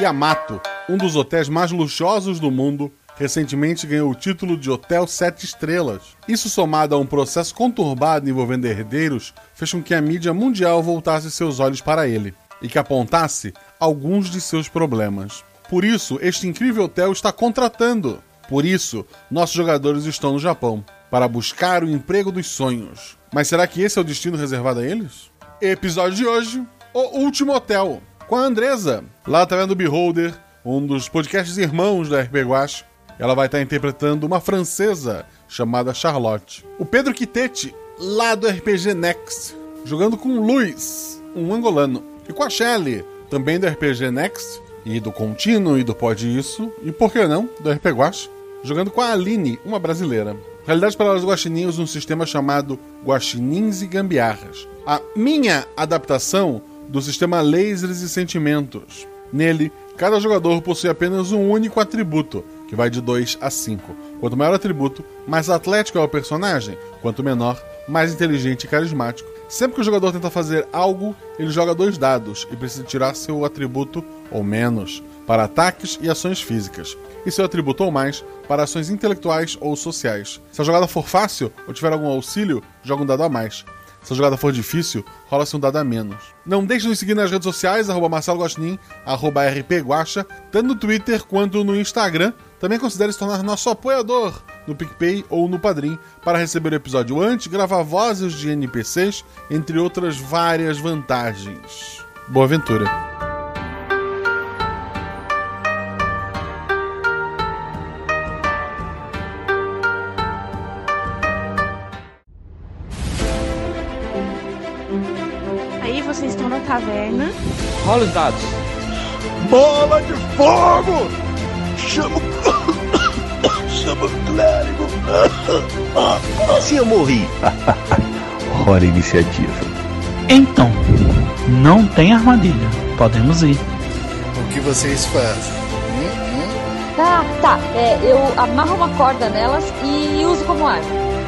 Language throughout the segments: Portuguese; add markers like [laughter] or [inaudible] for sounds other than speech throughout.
Yamato, um dos hotéis mais luxuosos do mundo, recentemente ganhou o título de Hotel Sete Estrelas. Isso, somado a um processo conturbado envolvendo herdeiros, fez com que a mídia mundial voltasse seus olhos para ele e que apontasse alguns de seus problemas. Por isso, este incrível hotel está contratando. Por isso, nossos jogadores estão no Japão para buscar o emprego dos sonhos. Mas será que esse é o destino reservado a eles? Episódio de hoje: O Último Hotel, com a Andresa, lá tá vendo Beholder, um dos podcasts irmãos da RP Guache. Ela vai estar interpretando uma francesa chamada Charlotte. O Pedro Quitete, lá do RPG Next, jogando com Luiz, um angolano. E com a Shelly, também do RPG Next, e do Contínuo e do Pode Isso, e por que não, do RP Guache, jogando com a Aline, uma brasileira. Realidade para os guaxinins, um sistema chamado Guaxinins e Gambiarras. A minha adaptação do sistema Lasers e Sentimentos. Nele, cada jogador possui apenas um único atributo, que vai de 2 a 5. Quanto maior o atributo, mais atlético é o personagem, quanto menor, mais inteligente e carismático. Sempre que o jogador tenta fazer algo, ele joga dois dados e precisa tirar seu atributo ou menos para ataques e ações físicas, e seu atributo ou mais para ações intelectuais ou sociais. Se a jogada for fácil ou tiver algum auxílio, joga um dado a mais. Se a jogada for difícil, rola-se um dado a menos. Não deixe de nos seguir nas redes sociais, arroba arroba rpguacha, tanto no Twitter quanto no Instagram. Também considere se tornar nosso apoiador no PicPay ou no Padrim para receber o episódio antes, gravar vozes de NPCs, entre outras várias vantagens. Boa aventura! Vocês estão na taverna. Rola os dados. Bola de fogo! Chama. [coughs] Chama o clérigo! Se eu morri. [laughs] Hora iniciativa. Então, não tem armadilha. Podemos ir. O que vocês fazem? Hum, hum? Tá, tá. É, eu amarro uma corda nelas e uso como arma.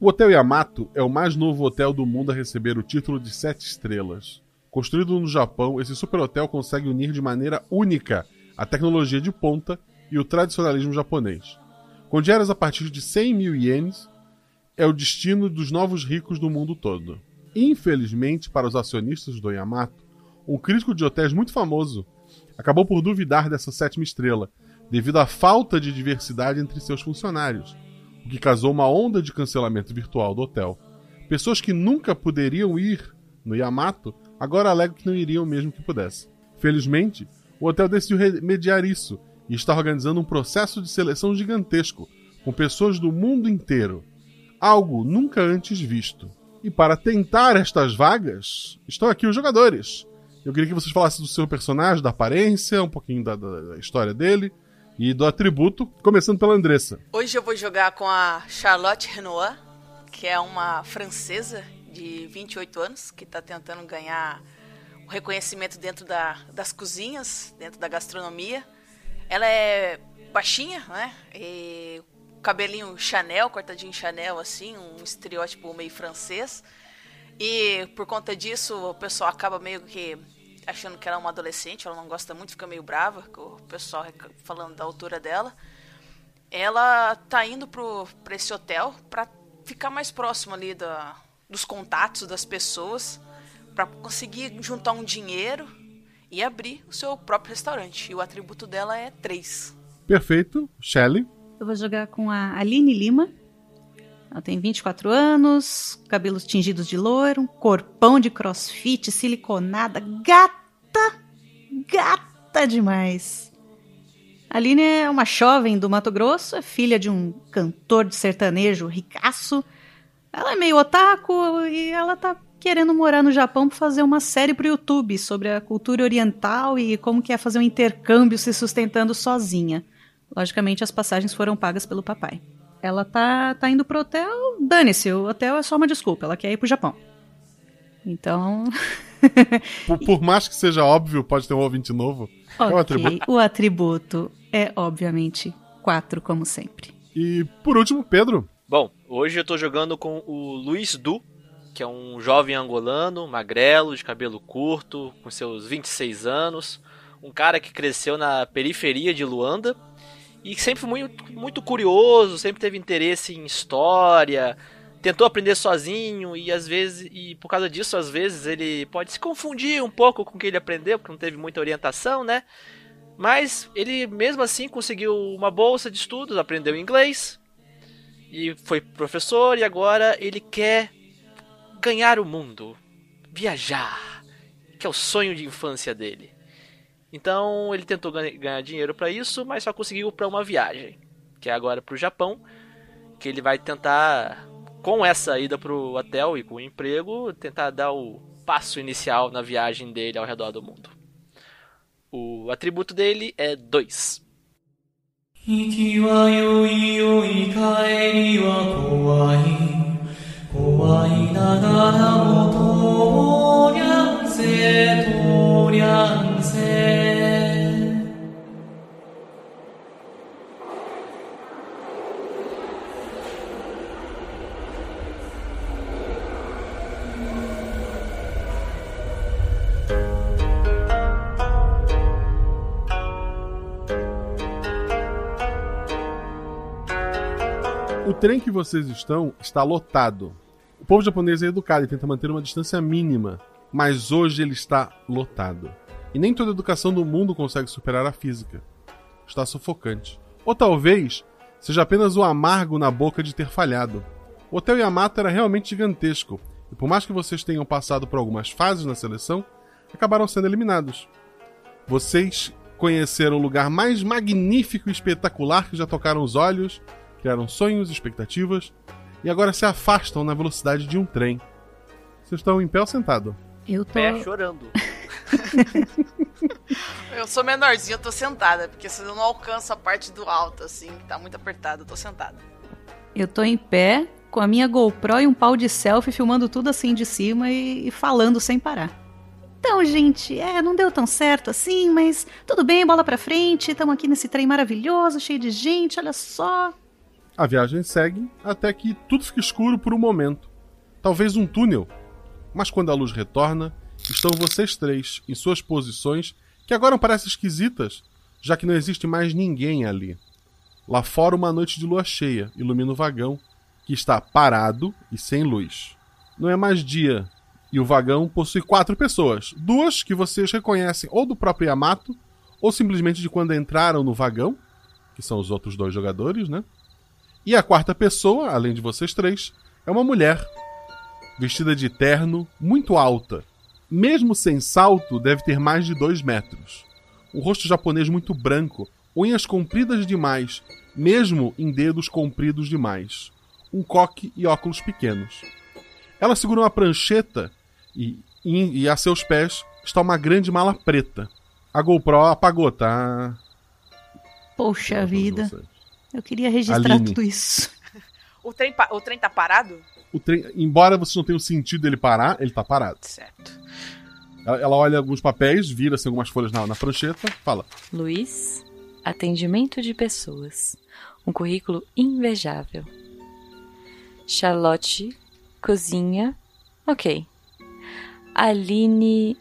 O Hotel Yamato é o mais novo hotel do mundo a receber o título de 7 estrelas. Construído no Japão, esse superhotel consegue unir de maneira única a tecnologia de ponta e o tradicionalismo japonês. Com diárias a partir de 100 mil ienes, é o destino dos novos ricos do mundo todo. Infelizmente, para os acionistas do Yamato, um crítico de hotéis muito famoso acabou por duvidar dessa sétima estrela, devido à falta de diversidade entre seus funcionários, o que causou uma onda de cancelamento virtual do hotel. Pessoas que nunca poderiam ir no Yamato agora alegam que não iriam mesmo que pudessem. Felizmente, o hotel decidiu remediar isso e está organizando um processo de seleção gigantesco, com pessoas do mundo inteiro. Algo nunca antes visto. E para tentar estas vagas, estão aqui os jogadores. Eu queria que vocês falassem do seu personagem, da aparência, um pouquinho da, da, da história dele e do atributo, começando pela Andressa. Hoje eu vou jogar com a Charlotte Renoir, que é uma francesa de 28 anos, que está tentando ganhar o reconhecimento dentro da, das cozinhas, dentro da gastronomia. Ela é baixinha, né? E cabelinho Chanel, cortadinho Chanel, assim, um estereótipo meio francês. E por conta disso, o pessoal acaba meio que achando que ela é uma adolescente, ela não gosta muito, fica meio brava o pessoal falando da altura dela. Ela tá indo pro, esse hotel para ficar mais próximo ali da, dos contatos das pessoas, para conseguir juntar um dinheiro e abrir o seu próprio restaurante. E o atributo dela é 3. Perfeito. Shelley. Eu vou jogar com a Aline Lima. Ela tem 24 anos, cabelos tingidos de loiro, um corpão de crossfit, siliconada, gata, gata demais. A Aline é uma jovem do Mato Grosso, é filha de um cantor de sertanejo ricaço. Ela é meio otaku e ela tá querendo morar no Japão para fazer uma série pro YouTube sobre a cultura oriental e como que é fazer um intercâmbio se sustentando sozinha. Logicamente, as passagens foram pagas pelo papai. Ela tá, tá indo pro hotel, dane-se, o hotel é só uma desculpa, ela quer ir pro Japão. Então. [laughs] por, por, mais que seja óbvio, pode ter um ouvinte novo. Okay, é o atributo. O atributo é, obviamente, 4, como sempre. E por último, Pedro. Bom, hoje eu tô jogando com o Luiz Du, que é um jovem angolano, magrelo, de cabelo curto, com seus 26 anos. Um cara que cresceu na periferia de Luanda e sempre muito, muito curioso, sempre teve interesse em história, tentou aprender sozinho e às vezes e por causa disso às vezes ele pode se confundir um pouco com o que ele aprendeu, porque não teve muita orientação, né? Mas ele mesmo assim conseguiu uma bolsa de estudos, aprendeu inglês e foi professor e agora ele quer ganhar o mundo, viajar, que é o sonho de infância dele. Então ele tentou ganhar dinheiro para isso, mas só conseguiu para uma viagem, que é agora para o Japão, que ele vai tentar com essa ida para o hotel e com o emprego, tentar dar o passo inicial na viagem dele ao redor do mundo. O atributo dele é 2. 行きはよいよい帰りは怖い。怖いながらもとりゃんせとりゃんせ。Trem que vocês estão está lotado. O povo japonês é educado e tenta manter uma distância mínima, mas hoje ele está lotado. E nem toda educação do mundo consegue superar a física. Está sufocante. Ou talvez seja apenas o amargo na boca de ter falhado. O Hotel Yamato era realmente gigantesco, e por mais que vocês tenham passado por algumas fases na seleção, acabaram sendo eliminados. Vocês conheceram o lugar mais magnífico e espetacular que já tocaram os olhos criaram sonhos, expectativas e agora se afastam na velocidade de um trem. Vocês estão em pé ou sentado? Eu tô pé chorando. [laughs] eu sou menorzinha, eu tô sentada, porque se eu não alcanço a parte do alto, assim, que tá muito apertado, eu tô sentada. Eu tô em pé, com a minha GoPro e um pau de selfie, filmando tudo assim de cima e, e falando sem parar. Então, gente, é, não deu tão certo assim, mas tudo bem, bola pra frente, estamos aqui nesse trem maravilhoso, cheio de gente, olha só. A viagem segue até que tudo fica escuro por um momento. Talvez um túnel. Mas quando a luz retorna, estão vocês três em suas posições que agora parecem esquisitas, já que não existe mais ninguém ali. Lá fora, uma noite de lua cheia ilumina o vagão, que está parado e sem luz. Não é mais dia, e o vagão possui quatro pessoas. Duas que vocês reconhecem ou do próprio Yamato, ou simplesmente de quando entraram no vagão, que são os outros dois jogadores, né? E a quarta pessoa, além de vocês três, é uma mulher, vestida de terno, muito alta. Mesmo sem salto, deve ter mais de dois metros. O rosto japonês muito branco, unhas compridas demais, mesmo em dedos compridos demais. Um coque e óculos pequenos. Ela segura uma prancheta e, e, e a seus pés está uma grande mala preta. A GoPro apagou, tá? Poxa vida. Eu queria registrar Aline. tudo isso. [laughs] o, trem, o trem tá parado? O trem, embora você não tenha o sentido dele parar, ele tá parado. Certo. Ela, ela olha alguns papéis, vira assim, algumas folhas na, na prancheta, fala: Luiz, atendimento de pessoas. Um currículo invejável. Charlotte, cozinha. Ok. Aline.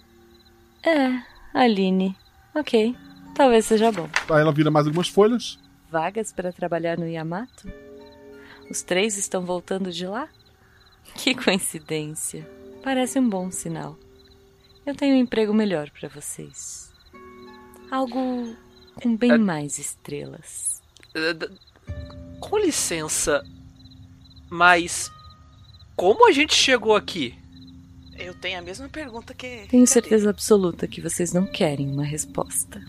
É, Aline. Ok. Talvez seja bom. Aí ela vira mais algumas folhas vagas para trabalhar no Yamato? Os três estão voltando de lá? Que coincidência. Parece um bom sinal. Eu tenho um emprego melhor para vocês. Algo com bem mais estrelas. Com licença, mas como a gente chegou aqui? Eu tenho a mesma pergunta que. Tenho certeza absoluta que vocês não querem uma resposta.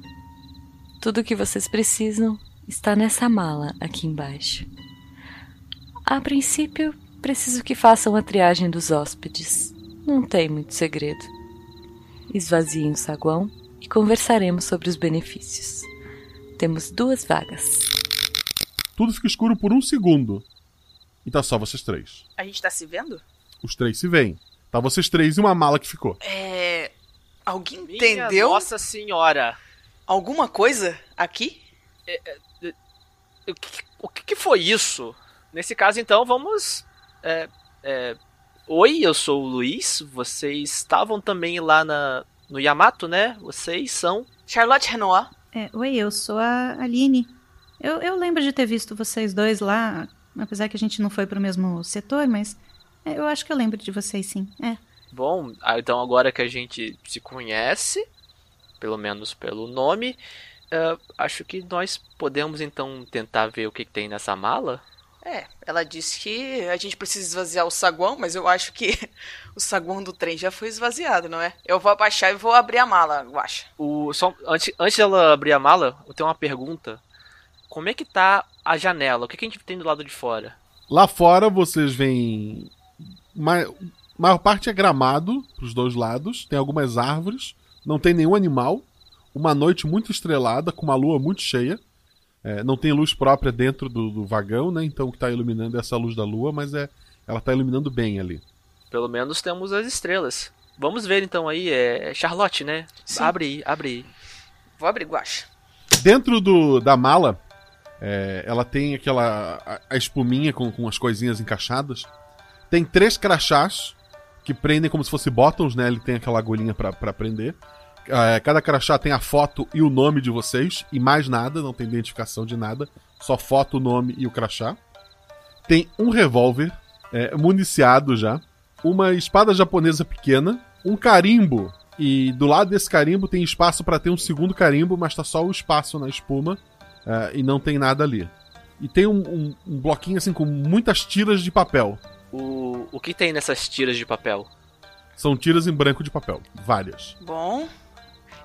Tudo o que vocês precisam está nessa mala aqui embaixo. A princípio, preciso que façam a triagem dos hóspedes. Não tem muito segredo. Esvaziem o saguão e conversaremos sobre os benefícios. Temos duas vagas. Tudo fica escuro por um segundo. E tá só vocês três. A gente tá se vendo? Os três se veem. Tá vocês três e uma mala que ficou. É. Alguém Minha entendeu? Nossa senhora! Alguma coisa aqui? O que, o que que foi isso? Nesse caso, então, vamos. é, é, Oi, eu sou o Luiz. Vocês estavam também lá na, no Yamato, né? Vocês são. Charlotte Renoir. É, oi, eu sou a Aline. Eu, eu lembro de ter visto vocês dois lá, apesar que a gente não foi pro mesmo setor, mas é, eu acho que eu lembro de vocês sim. É. Bom, ah, então agora que a gente se conhece, pelo menos pelo nome, é, acho que nós podemos então tentar ver o que, que tem nessa mala. É, ela disse que a gente precisa esvaziar o saguão, mas eu acho que [laughs] o saguão do trem já foi esvaziado, não é? Eu vou abaixar e vou abrir a mala, Guaxa. O, só, antes, antes dela abrir a mala, eu tenho uma pergunta. Como é que tá a janela? O que, que a gente tem do lado de fora? Lá fora vocês veem. Ma maior parte é gramado pros dois lados. Tem algumas árvores. Não tem nenhum animal. Uma noite muito estrelada, com uma lua muito cheia. É, não tem luz própria dentro do, do vagão, né? Então o que tá iluminando é essa luz da lua, mas é ela tá iluminando bem ali. Pelo menos temos as estrelas. Vamos ver então aí, é Charlotte, né? Sim. Abre aí, abre aí. Vou abrir, Guaxa. Dentro do, da mala, é, ela tem aquela. A, a espuminha com, com as coisinhas encaixadas. Tem três crachás que prendem como se fosse bottoms, né? Ele tem aquela agulhinha pra prender. É, cada crachá tem a foto e o nome de vocês, e mais nada, não tem identificação de nada. Só foto, o nome e o crachá. Tem um revólver, é, municiado já. Uma espada japonesa pequena. Um carimbo. E do lado desse carimbo tem espaço para ter um segundo carimbo, mas tá só o espaço na espuma. é, e não tem nada ali. E tem um, um- um bloquinho assim com muitas tiras de papel. O, o que tem nessas tiras de papel? São tiras em branco de papel. Várias. Bom.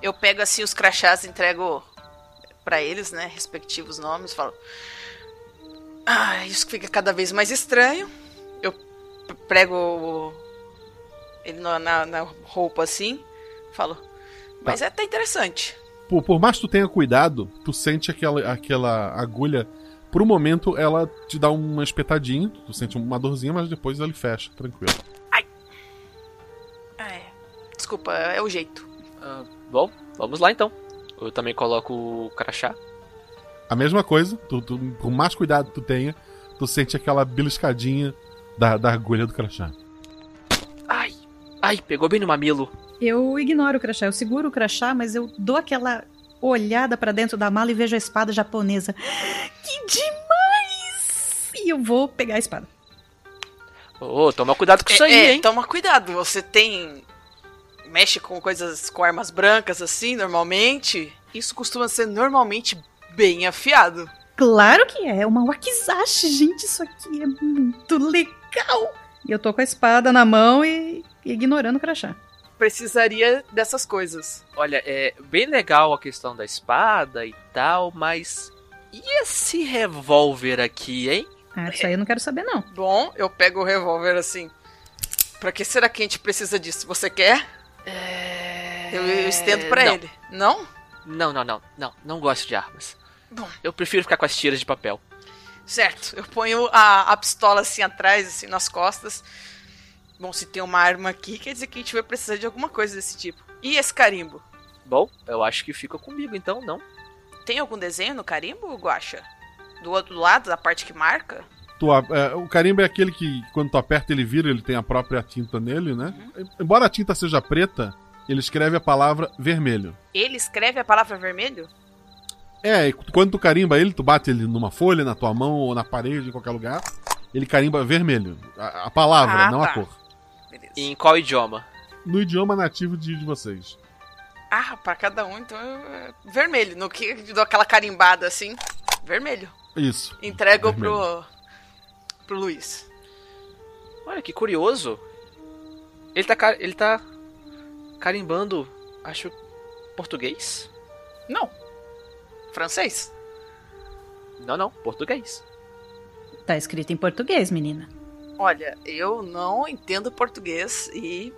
Eu pego assim os crachás e entrego pra eles, né? Respectivos nomes. Falo. Ah, isso fica cada vez mais estranho. Eu prego ele na, na- na roupa assim. Falo. Mas é até interessante. Por, por mais que tu tenha cuidado, tu sente aquela, aquela agulha. Por um momento ela te dá uma espetadinha, tu sente uma dorzinha, mas depois ele fecha, tranquilo. É. Desculpa, é o jeito. Ah, bom, vamos lá então. Eu também coloco o crachá. A mesma coisa, tu, tu, por mais cuidado que tu tenha, tu sente aquela beliscadinha da, da agulha do crachá. Ai, pegou bem no mamilo. Eu ignoro o crachá, eu seguro o crachá, mas eu dou aquela olhada pra dentro da mala e vejo a espada japonesa. Que demais! E eu vou pegar a espada. Ô, toma cuidado com isso É, aí, é, hein? Toma cuidado, você tem. Mexe com coisas com armas brancas assim, normalmente. Isso costuma ser normalmente bem afiado. Claro que é, é uma wakizashi, gente, isso aqui é muito legal. E eu tô com a espada na mão e e ignorando o crachá. Precisaria dessas coisas. Olha, é bem legal a questão da espada e tal, mas. E esse revólver aqui, hein? Ah, isso aí eu não quero saber, não. Bom, eu pego o revólver assim. Pra que será que a gente precisa disso? Você quer? Eu, eu estendo pra É, não. ele. Não? Não, não, não, não. Não gosto de armas. Bom. Eu prefiro ficar com as tiras de papel. Certo. Eu ponho a, a pistola assim atrás, assim, nas costas. Bom, se tem uma arma aqui, quer dizer que a gente vai precisar de alguma coisa desse tipo. E esse carimbo? Bom, eu acho que fica comigo então, não? Tem algum desenho no carimbo, Guaxa? Do outro lado, da parte que marca? Tu, é, o carimbo é aquele que, quando tu aperta, ele vira, ele tem a própria tinta nele, né? Embora a tinta seja preta, ele escreve a palavra vermelho. Ele escreve a palavra vermelho? É, e quando tu carimba ele, tu bate ele numa folha, na tua mão ou na parede, em qualquer lugar, ele carimba vermelho. A, a palavra, Ah, não tá. a cor. E em qual idioma? no idioma nativo de, de vocês. Ah, pra cada um, então. eu- Vermelho. No que dou aquela carimbada assim. Vermelho. Isso. Entrego Vermelho. pro. Pro Luiz. Olha que curioso. Ele tá, ele tá carimbando, acho, português? Não. Francês? Não, não, português. Tá escrito em português, menina. Olha, eu não entendo português e.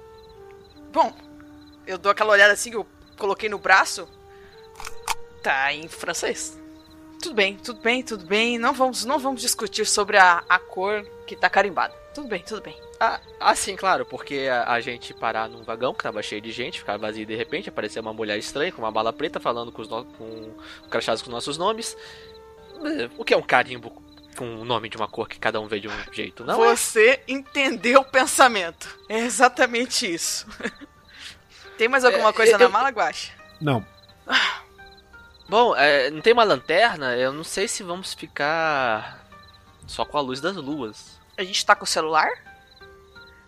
Bom, eu dou aquela olhada assim que eu coloquei no braço. Tá em francês. Tudo bem, tudo bem, tudo bem. Não vamos, não vamos discutir sobre a, a cor que tá carimbada. Tudo bem, tudo bem. Ah, ah, sim, claro, porque a, a gente parar num vagão que tava cheio de gente, ficar vazio e de repente aparecer uma mulher estranha com uma bala preta falando com os no, com crachados com nossos nomes. O que é um carimbo com o nome de uma cor que cada um vê de um jeito, não? é? Você entendeu o pensamento. É exatamente isso. [laughs] Tem mais alguma É, coisa eu- na mala, Guaxa? Não. Bom, é, não tem uma lanterna? Eu não sei se vamos ficar só com a luz das luas. A gente tá com o celular?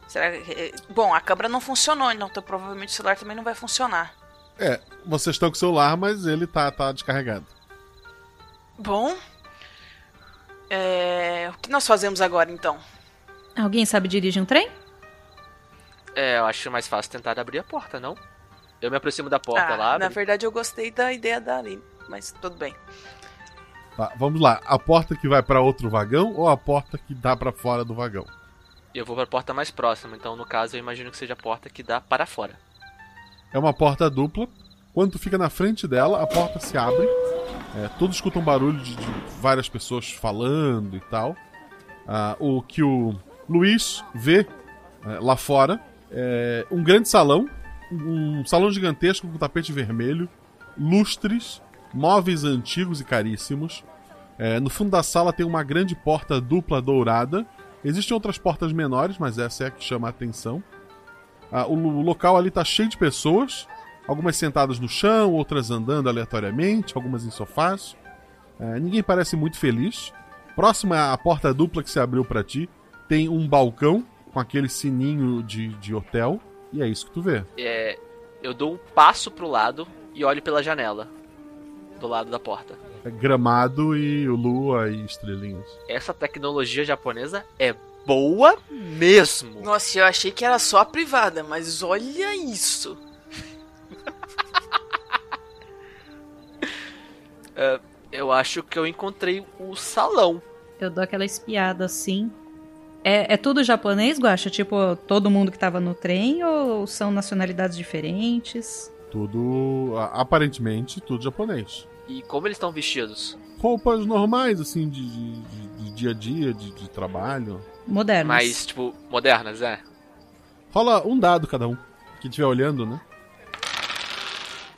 Será que. eh, Bom, a câmera não funcionou, então provavelmente o celular também não vai funcionar. É, vocês estão com o celular, mas ele tá, tá descarregado. Bom. É... O que nós fazemos agora então? Alguém sabe dirigir um trem? É, eu acho mais fácil tentar abrir a porta, não? Eu me aproximo da porta Ah, lá. na abre. verdade eu gostei da ideia da Aline, mas tudo bem. Tá, vamos lá. A porta que vai pra outro vagão ou a porta que dá pra fora do vagão? Eu vou pra porta mais próxima, então no caso eu imagino que seja a porta que dá para fora. É uma porta dupla. Quando tu fica na frente dela, a porta se abre. É, todos escutam barulho de, de várias pessoas falando e tal. Ah, o que o Luiz vê é, lá fora é um grande salão, um salão gigantesco com tapete vermelho, lustres, móveis antigos e caríssimos. É, no fundo da sala tem uma grande porta dupla dourada. Existem outras portas menores, mas essa é a que chama a atenção. Ah, o, o local ali tá cheio de pessoas, algumas sentadas no chão, outras andando aleatoriamente, algumas em sofás. É, ninguém parece muito feliz. Próxima à porta dupla que se abriu pra ti, tem um balcão com aquele sininho de, de hotel, e é isso que tu vê. É, eu dou um passo pro lado e olho pela janela. Do lado da porta. É gramado e lua e estrelinhas. Essa tecnologia japonesa é boa mesmo. Nossa, eu achei que era só a privada, mas olha isso. [laughs] É, eu acho que eu encontrei o salão. Eu dou aquela espiada assim. É, é tudo japonês, Guaxa? Tipo, todo mundo que tava no trem ou são nacionalidades diferentes? Tudo, aparentemente, tudo japonês. E como eles estão vestidos? Roupas normais, assim, de, de- de- de dia a dia, de, de trabalho. Modernos. Mais, tipo, modernas, é? Rola um dado cada um. Quem estiver olhando, né?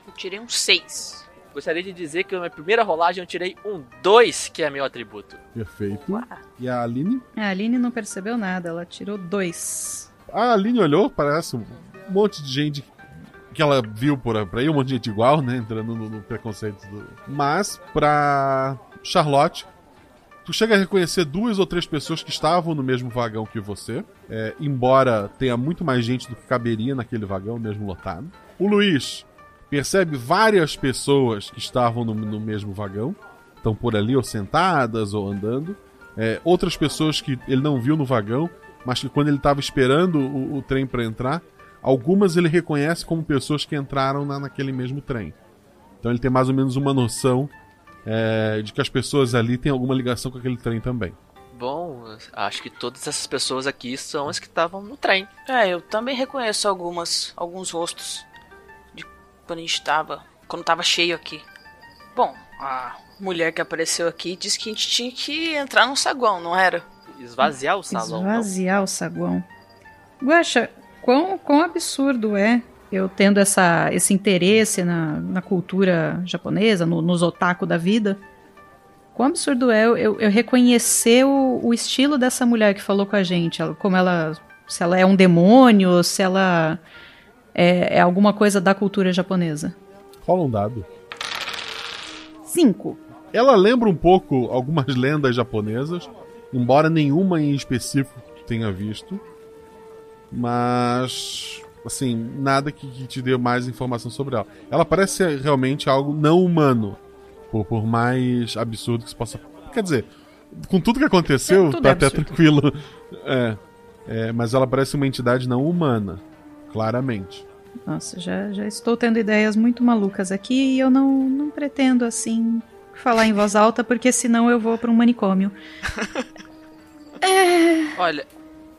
Eu tirei um 6. Gostaria de dizer que na minha primeira rolagem eu tirei um 2, que é meu atributo. Perfeito. E a Aline? A Aline não percebeu nada, ela tirou dois. A Aline olhou, parece um monte de gente que ela viu por, por aí, um monte de gente igual, né? Entrando no, no preconceito do. Mas, pra Charlotte, tu chega a reconhecer duas ou três pessoas que estavam no mesmo vagão que você. é, embora tenha muito mais gente do que caberia naquele vagão, mesmo lotado. O Luiz percebe várias pessoas que estavam no, no mesmo vagão. Estão por ali, ou sentadas, ou andando. É, outras pessoas que ele não viu no vagão, mas que quando ele estava esperando o, o trem para entrar, algumas ele reconhece como pessoas que entraram na, naquele mesmo trem. Então ele tem mais ou menos uma noção é, de que as pessoas ali têm alguma ligação com aquele trem também. Bom, acho que todas essas pessoas aqui são as que estavam no trem. É, eu também reconheço algumas, alguns rostos quando a gente tava, quando tava cheio aqui. Bom, a mulher que apareceu aqui disse que a gente tinha que entrar no saguão, não era? Esvaziar o salão. não? Esvaziar o saguão. Guaxa, quão, quão absurdo é eu tendo essa, esse interesse na, na cultura japonesa, no, nos otaku da vida. Quão absurdo é eu, eu, eu reconhecer o, o estilo dessa mulher que falou com a gente. Ela, como ela. Se ela é um demônio, se ela é, é alguma coisa da cultura japonesa. Rola um dado. Cinco. Ela lembra um pouco algumas lendas japonesas, embora nenhuma em específico tenha visto. Mas assim, nada que, que te dê mais informação sobre ela. Ela parece ser realmente algo não humano, por, por mais absurdo que isso possa. Quer dizer, com tudo que aconteceu, É, tudo tá é até absurdo. tranquilo. [laughs] É, é, mas ela parece uma entidade não humana, claramente. Nossa, já, já estou tendo ideias muito malucas aqui e eu não, não pretendo, assim, falar em voz alta, porque senão eu vou para um manicômio. [laughs] Olha,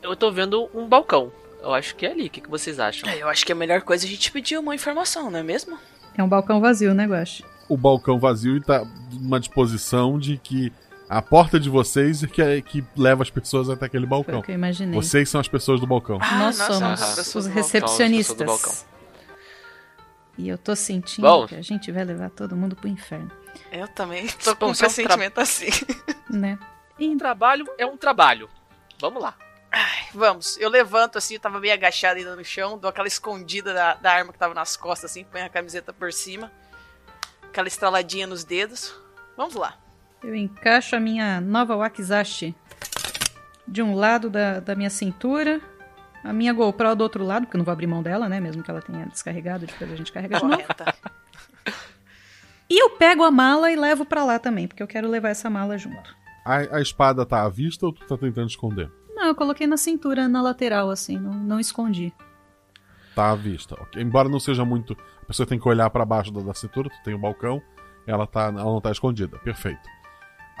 eu tô vendo um balcão. Eu acho que é ali. O que, que vocês acham? É, eu acho que a melhor coisa é a gente pedir uma informação, não é mesmo? É um balcão vazio, né, Guache? O balcão vazio e tá numa disposição de que a porta de vocês é que, é que leva as pessoas até aquele Foi balcão. o que eu imaginei. Vocês são as pessoas do balcão. Ah, Nós nossa, somos as pessoas os balcão, recepcionistas. balcão. E eu tô sentindo Bom. que a gente vai levar todo mundo pro inferno, Eu também tô com um um tra- pressentimento assim. né? Um trabalho é um trabalho. Vamos lá. Ai, vamos. Eu levanto assim, eu tava meio agachado ainda no chão, dou aquela escondida da, da arma que tava nas costas, assim, põe a camiseta por cima. Aquela estraladinha nos dedos. Vamos lá. Eu encaixo a minha nova Wakizashi de um lado da, da minha cintura, a minha GoPro do outro lado, porque eu não vou abrir mão dela, né? Mesmo que ela tenha descarregado, depois a gente carrega de novo. E eu pego a mala e levo pra lá também, porque eu quero levar essa mala junto. A, a espada tá à vista ou tu tá tentando esconder? Não, eu coloquei na cintura, na lateral, assim, não, não escondi. Tá à vista. ok. Embora não seja muito. A pessoa tem que olhar pra baixo da, da cintura, tu tem o balcão, ela, tá, ela não tá escondida. Perfeito.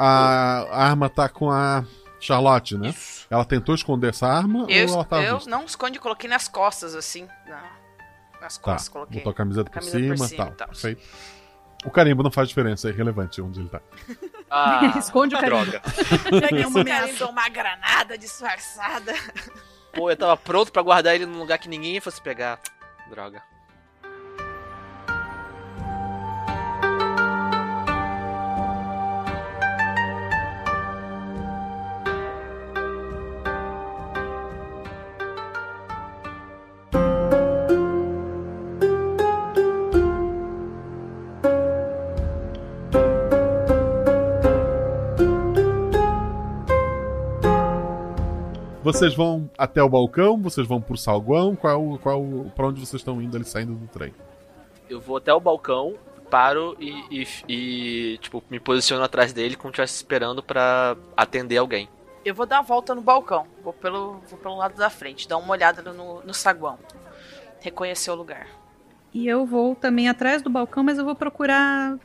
A, arma tá com a Charlotte, né? Ela tentou esconder essa arma Eu, ou ela tá eu vista? não esconde, coloquei nas costas, assim. na- nas Tá, costas, coloquei. botou a camiseta por Camisa por cima e cima tal. tal. Perfeito. O carimbo não faz diferença, é irrelevante onde ele tá. [laughs] Ah, [laughs] Esconde o carimbo. droga. [laughs] Peguei uma carimba, uma granada disfarçada. Pô, eu tava pronto pra guardar ele num lugar que ninguém fosse pegar. Droga. Vocês vão até o balcão, vocês vão pro salguão, qual, qual, pra onde vocês estão indo ali saindo do trem? Eu vou até o balcão, paro e, e- e, tipo, me posiciono atrás dele como se estivesse esperando pra atender alguém. Eu vou dar uma volta no balcão. Vou pelo, vou pelo lado da frente, dar uma olhada no, no saguão. Reconhecer o lugar. E eu vou também atrás do balcão, mas eu vou procurar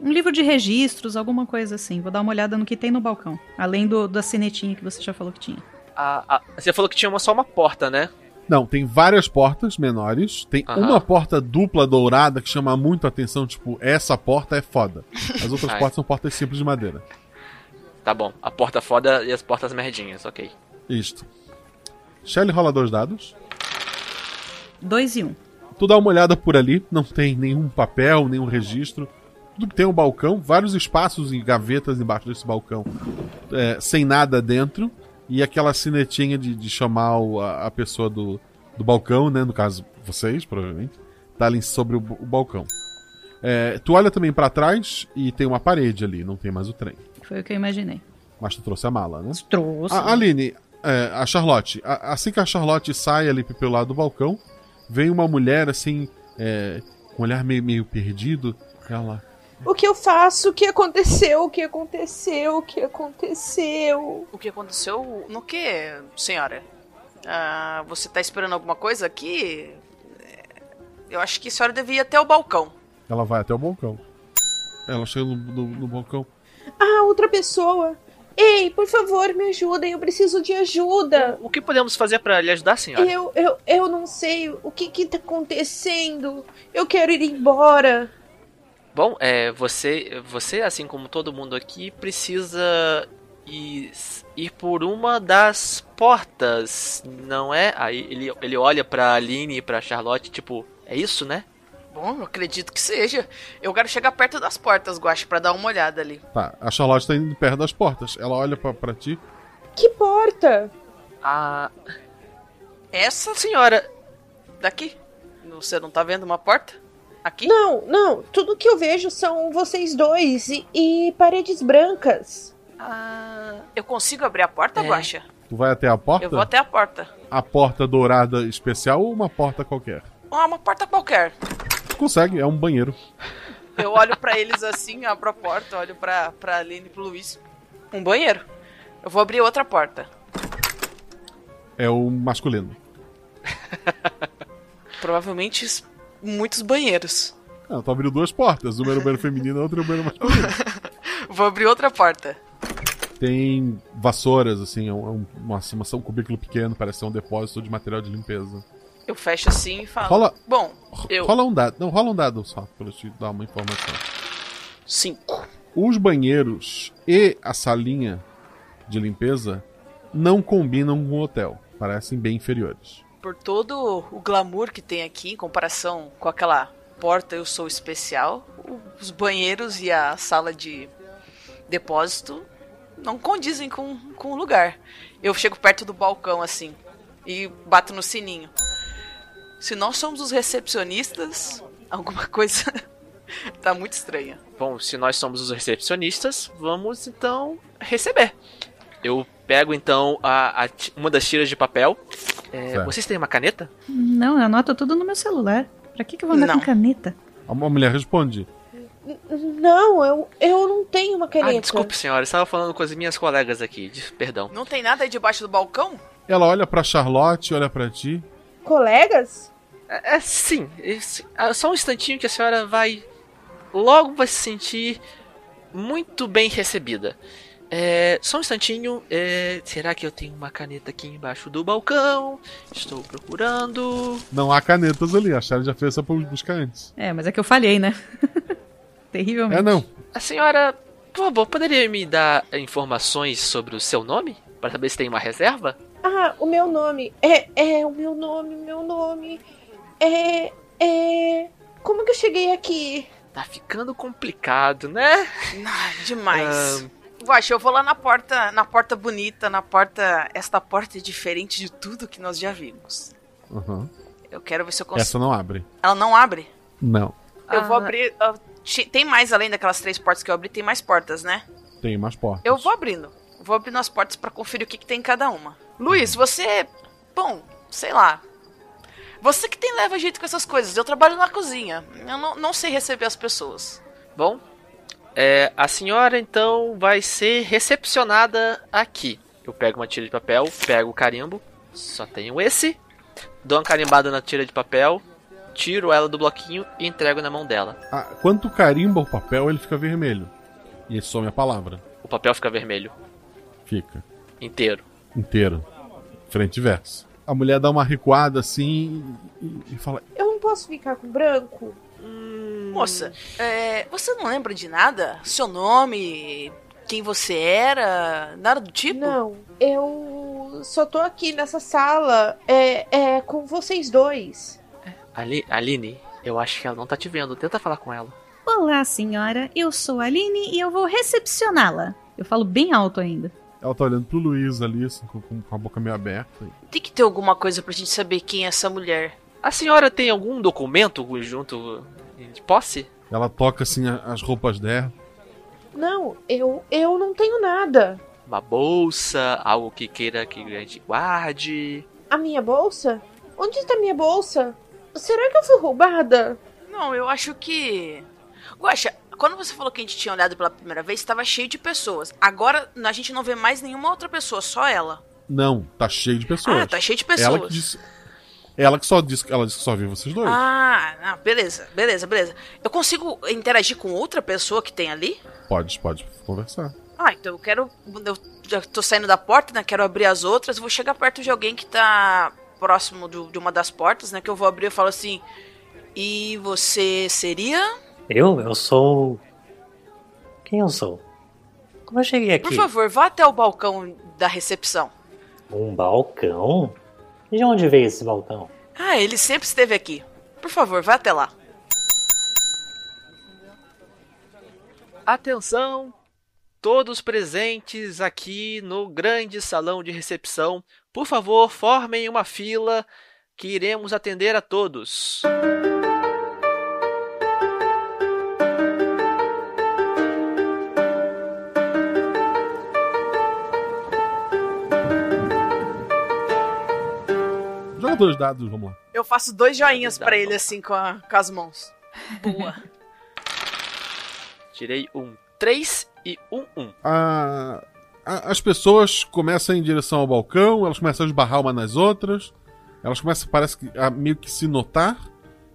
um livro de registros, alguma coisa assim. Vou dar uma olhada no que tem no balcão. Além do da sinetinha que você já falou que tinha. A- a- você falou que tinha uma, só uma porta, né? Não, tem várias portas menores. Tem Aham. uma porta dupla dourada que chama muito a atenção, tipo, essa porta é foda. As outras [laughs] Ai. portas são portas simples de madeira. Tá bom. A porta foda e as portas merdinhas, ok. Isto. Shelly rola dois dados. Dois e um. Tu dá uma olhada por ali, não tem nenhum papel, nenhum registro. Tudo que tem um balcão, vários espaços e gavetas embaixo desse balcão, é, sem nada dentro. E aquela sinetinha de, de chamar o- a, a pessoa do, do balcão, né? No caso, vocês, provavelmente. Tá ali sobre o, o balcão. É, tu olha também pra trás e tem uma parede ali, não tem mais o trem. Foi o que eu imaginei. Mas tu trouxe a mala, né? Trouxe. A Aline, é, a Charlotte, a- assim que a Charlotte sai ali pelo lado do balcão, vem uma mulher assim, é, com um olhar meio, meio perdido. Ela. O que eu faço? O que aconteceu? O que aconteceu? O que aconteceu? O que aconteceu? No que, senhora? Ah, você tá esperando alguma coisa aqui? É, Eu acho que a senhora devia ir até o balcão. Ela vai até o balcão. Ela chega no, no- no balcão. Ah, outra pessoa. Ei, por favor, me ajudem. Eu preciso de ajuda. O que podemos fazer pra lhe ajudar, senhora? Eu, eu, eu não sei o que que tá acontecendo. Eu quero ir embora. Bom, é, você, você, assim como todo mundo aqui, precisa ir, ir por uma das portas, não é? Aí ele, ele olha pra Aline e pra Charlotte, tipo, é isso, né? Bom, eu acredito que seja. Eu quero chegar perto das portas, Guache, pra dar uma olhada ali. Tá, a Charlotte tá indo perto das portas. Ela olha pra, pra ti. Que porta? A. Essa senhora daqui? Você não tá vendo uma porta? Aqui? Não, não. Tudo que eu vejo são vocês dois e, e paredes brancas. Ah, eu consigo abrir a porta, É. Guaxa? Tu vai até a porta? Eu vou até a porta. A porta dourada especial ou uma porta qualquer? Ah, uma porta qualquer. Tu consegue, é um banheiro. Eu olho pra eles assim, abro a porta, olho pra, pra Aline e pro Luiz. Um banheiro. Eu vou abrir outra porta. É o masculino. [laughs] Provavelmente muitos banheiros. Não, tu abriu duas portas. Uma era o banheiro feminino e a outra era o banheiro masculino. [laughs] Vou abrir outra porta. Tem vassouras, assim, é um, é um, uma, uma- um cubículo pequeno, parece ser um depósito de material de limpeza. Eu fecho assim e falo. Rola- Bom, eu. Rola um dado. Não, rola um dado só, pra eu te dar uma informação. Cinco. Os banheiros e a salinha de limpeza não combinam com o hotel. Parecem bem inferiores. Por todo o glamour que tem aqui, em comparação com aquela porta Eu Sou Especial, os banheiros e a sala de depósito não condizem com, com o lugar. Eu chego perto do balcão assim e bato no sininho. Se nós somos os recepcionistas, alguma [laughs] coisa tá muito estranha. Bom, se nós somos os recepcionistas, vamos então receber. Eu pego então a, a uma das tiras de papel. É, vocês têm uma caneta? Não, eu anoto tudo no meu celular. Pra que, que eu vou andar Não. com caneta? Uma mulher responde: Não, eu, eu não tenho uma caneta. Ah, desculpe, senhora, eu estava falando com as minhas colegas aqui. de- Perdão. Não tem nada aí debaixo do balcão? Ela olha pra Charlotte, olha pra ti. Colegas? É, é, sim, esse- ah, só um instantinho que a senhora vai. Logo vai se sentir muito bem recebida. É, só um instantinho. é, será que eu tenho uma caneta aqui embaixo do balcão? Estou procurando. Não há canetas ali, a Charlotte já fez essa pra buscar antes. É, mas é que eu falhei, né? [laughs] Terrivelmente. É, não. A senhora, por favor, poderia me dar informações sobre o seu nome? Para saber se tem uma reserva? Ah, o meu nome. É, é, o meu nome, o meu nome. É, é. Como que eu cheguei aqui? Tá ficando complicado, né? Ah, demais. Guaxa, eu vou lá na porta, na porta bonita, na porta. Esta porta é diferente de tudo que nós já vimos. Aham. Eu quero ver se eu consigo. Essa não abre. Ela não abre? Não. Eu vou Ah. abrir. ah, ti- Tem mais além daquelas três portas que eu abri, tem mais portas, né? Tem mais portas. Eu vou abrindo. Vou abrindo as portas pra conferir o que, que tem em cada uma. Luiz, você. Bom, sei lá. Você que tem leva jeito com essas coisas. Eu trabalho na cozinha. Eu não, não sei receber as pessoas. Bom, é, a senhora então vai ser recepcionada aqui. Eu pego uma tira de papel, pego o carimbo, só tenho esse, dou uma carimbada na tira de papel, tiro ela do bloquinho e entrego na mão dela. Ah, quando carimba o papel, ele fica vermelho. E some a palavra. O papel fica vermelho, Fica. inteiro. Inteiro. Frente e verso. A mulher dá uma recuada assim e, e fala: Eu não posso ficar com branco? Moça, é, você não lembra de nada? Seu nome? Quem você era? Nada do tipo? Não, eu só tô aqui nessa sala é, é com vocês dois. Ali, Aline, eu acho que ela não tá te vendo. Tenta falar com ela. Olá, senhora. Eu sou a Aline e eu vou recepcioná-la. Eu falo bem alto ainda. Ela tá olhando pro Luiz ali, assim, com, com a boca meio aberta. Tem que ter alguma coisa pra gente saber quem é essa mulher. A senhora tem algum documento junto de posse? Ela toca assim a- as roupas dela. Não, eu, eu não tenho nada. Uma bolsa, algo que queira que a gente guarde. A minha bolsa? Onde está minha bolsa? Será que eu fui roubada? Não, eu acho que. Guaxa, quando você falou que a gente tinha olhado pela primeira vez, estava cheio de pessoas. Agora a gente não vê mais nenhuma outra pessoa, só ela. Não, tá cheio de pessoas. Ah, tá cheio de pessoas. Ela que disse, ela que só disse, ela disse que só viu vocês dois. Ah, não, beleza, beleza, beleza. Eu consigo interagir com outra pessoa que tem ali? Pode, pode conversar. Ah, então eu quero. Eu já tô saindo da porta, né? Quero abrir as outras. Vou chegar perto de alguém que tá próximo do- de uma das portas, né? Que eu vou abrir e falo assim. E você seria? Eu? Eu sou. Quem eu sou? Como eu cheguei aqui? Por favor, vá até o balcão da recepção. Um balcão? De onde veio esse balcão? Ah, ele sempre esteve aqui. Por favor, vá até lá. Atenção, todos presentes aqui no grande salão de recepção, por favor, formem uma fila que iremos atender a todos. Joga dois dados, vamos lá. Eu faço dois joinhas pra ele assim com, a- com as mãos. Boa. Tirei um 3 e um 1. A- a- as pessoas começam em direção ao balcão, elas começam a esbarrar uma nas outras, elas começam, parece que, a meio que se notar,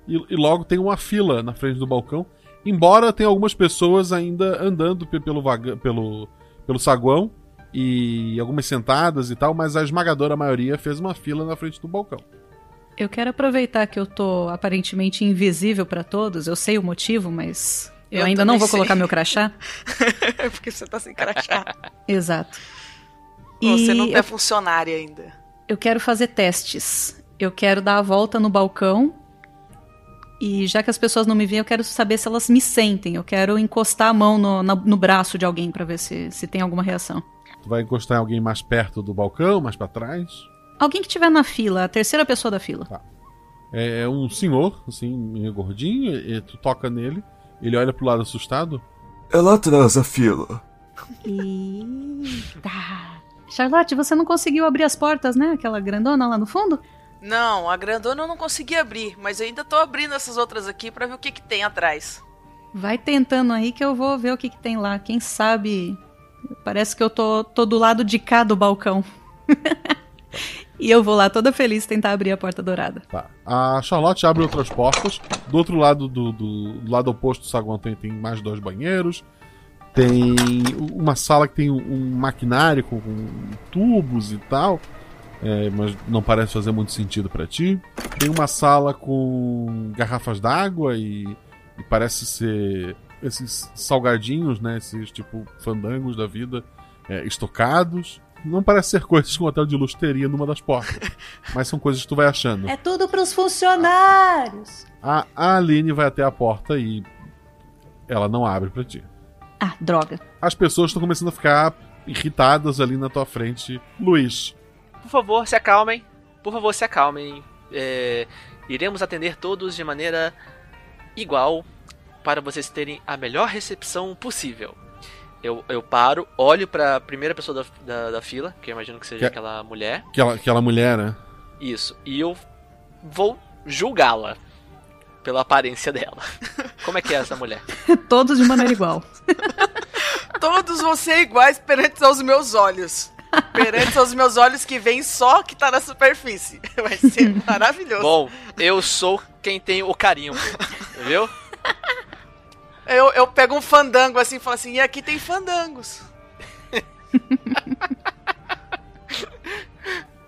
e, e logo tem uma fila na frente do balcão. Embora tenha algumas pessoas ainda andando pe- pelo, vaga, pelo, pelo saguão, e algumas sentadas e tal, mas a esmagadora maioria fez uma fila na frente do balcão. Eu quero aproveitar que eu tô aparentemente invisível pra todos. Eu sei o motivo, mas eu, Eu ainda não vou sei. colocar meu crachá. [laughs] Porque você tá sem crachá. [laughs] Exato. Você E não eu- é funcionária ainda. Eu quero fazer testes. Eu quero dar a volta no balcão. E já que as pessoas não me veem, eu quero saber se elas me sentem. Eu quero encostar a mão no, na- no braço de alguém pra ver se, se tem alguma reação. Tu vai encostar em alguém mais perto do balcão, mais pra trás. Alguém que estiver na fila, a terceira pessoa da fila. É um senhor, assim, meio gordinho, e, tu toca nele, ele olha pro lado assustado. Ela atrás a fila. Eita. Charlotte, você não conseguiu abrir as portas, né? Aquela grandona lá no fundo? Não, a grandona eu não consegui abrir, mas eu ainda tô abrindo essas outras aqui pra ver o que que tem atrás. Vai tentando aí que eu vou ver o que, que tem lá. Quem sabe. Parece que eu tô, tô do lado de cá do balcão. [laughs] e eu vou lá toda feliz tentar abrir a porta dourada. Tá. A Charlotte abre outras portas. Do outro lado do, do, do lado oposto do saguão tem, tem mais dois banheiros. Tem uma sala que tem um, maquinário com, com tubos e tal. é, mas não parece fazer muito sentido pra ti. Tem uma sala com garrafas d'água e, e parece ser esses salgadinhos, né? Esses tipo fandangos da vida é, estocados. Não parece ser coisas que um hotel de luxo teria numa das portas. [laughs] mas são coisas que tu vai achando. É tudo pros funcionários. A, a Aline vai até a porta e ela não abre pra ti. Ah, droga. As pessoas estão começando a ficar irritadas ali na tua frente. Luiz, Por favor, se acalmem. Por favor, se acalmem. É, iremos atender todos de maneira igual para vocês terem a melhor recepção possível. Eu, eu paro, olho para a primeira pessoa da, da, da fila, que eu imagino que seja Que- aquela mulher. aquela, aquela mulher, né? Isso. E eu vou julgá-la pela aparência dela. [laughs] Como é que é essa mulher? [laughs] Todos de maneira igual. [laughs] Todos vão ser iguais perante aos meus olhos. Perante aos meus olhos que vem só que tá na superfície. Vai ser maravilhoso. Bom, eu sou quem tem o carinho, viu? Eu, eu pego um fandango assim e falo assim, e aqui tem fandangos.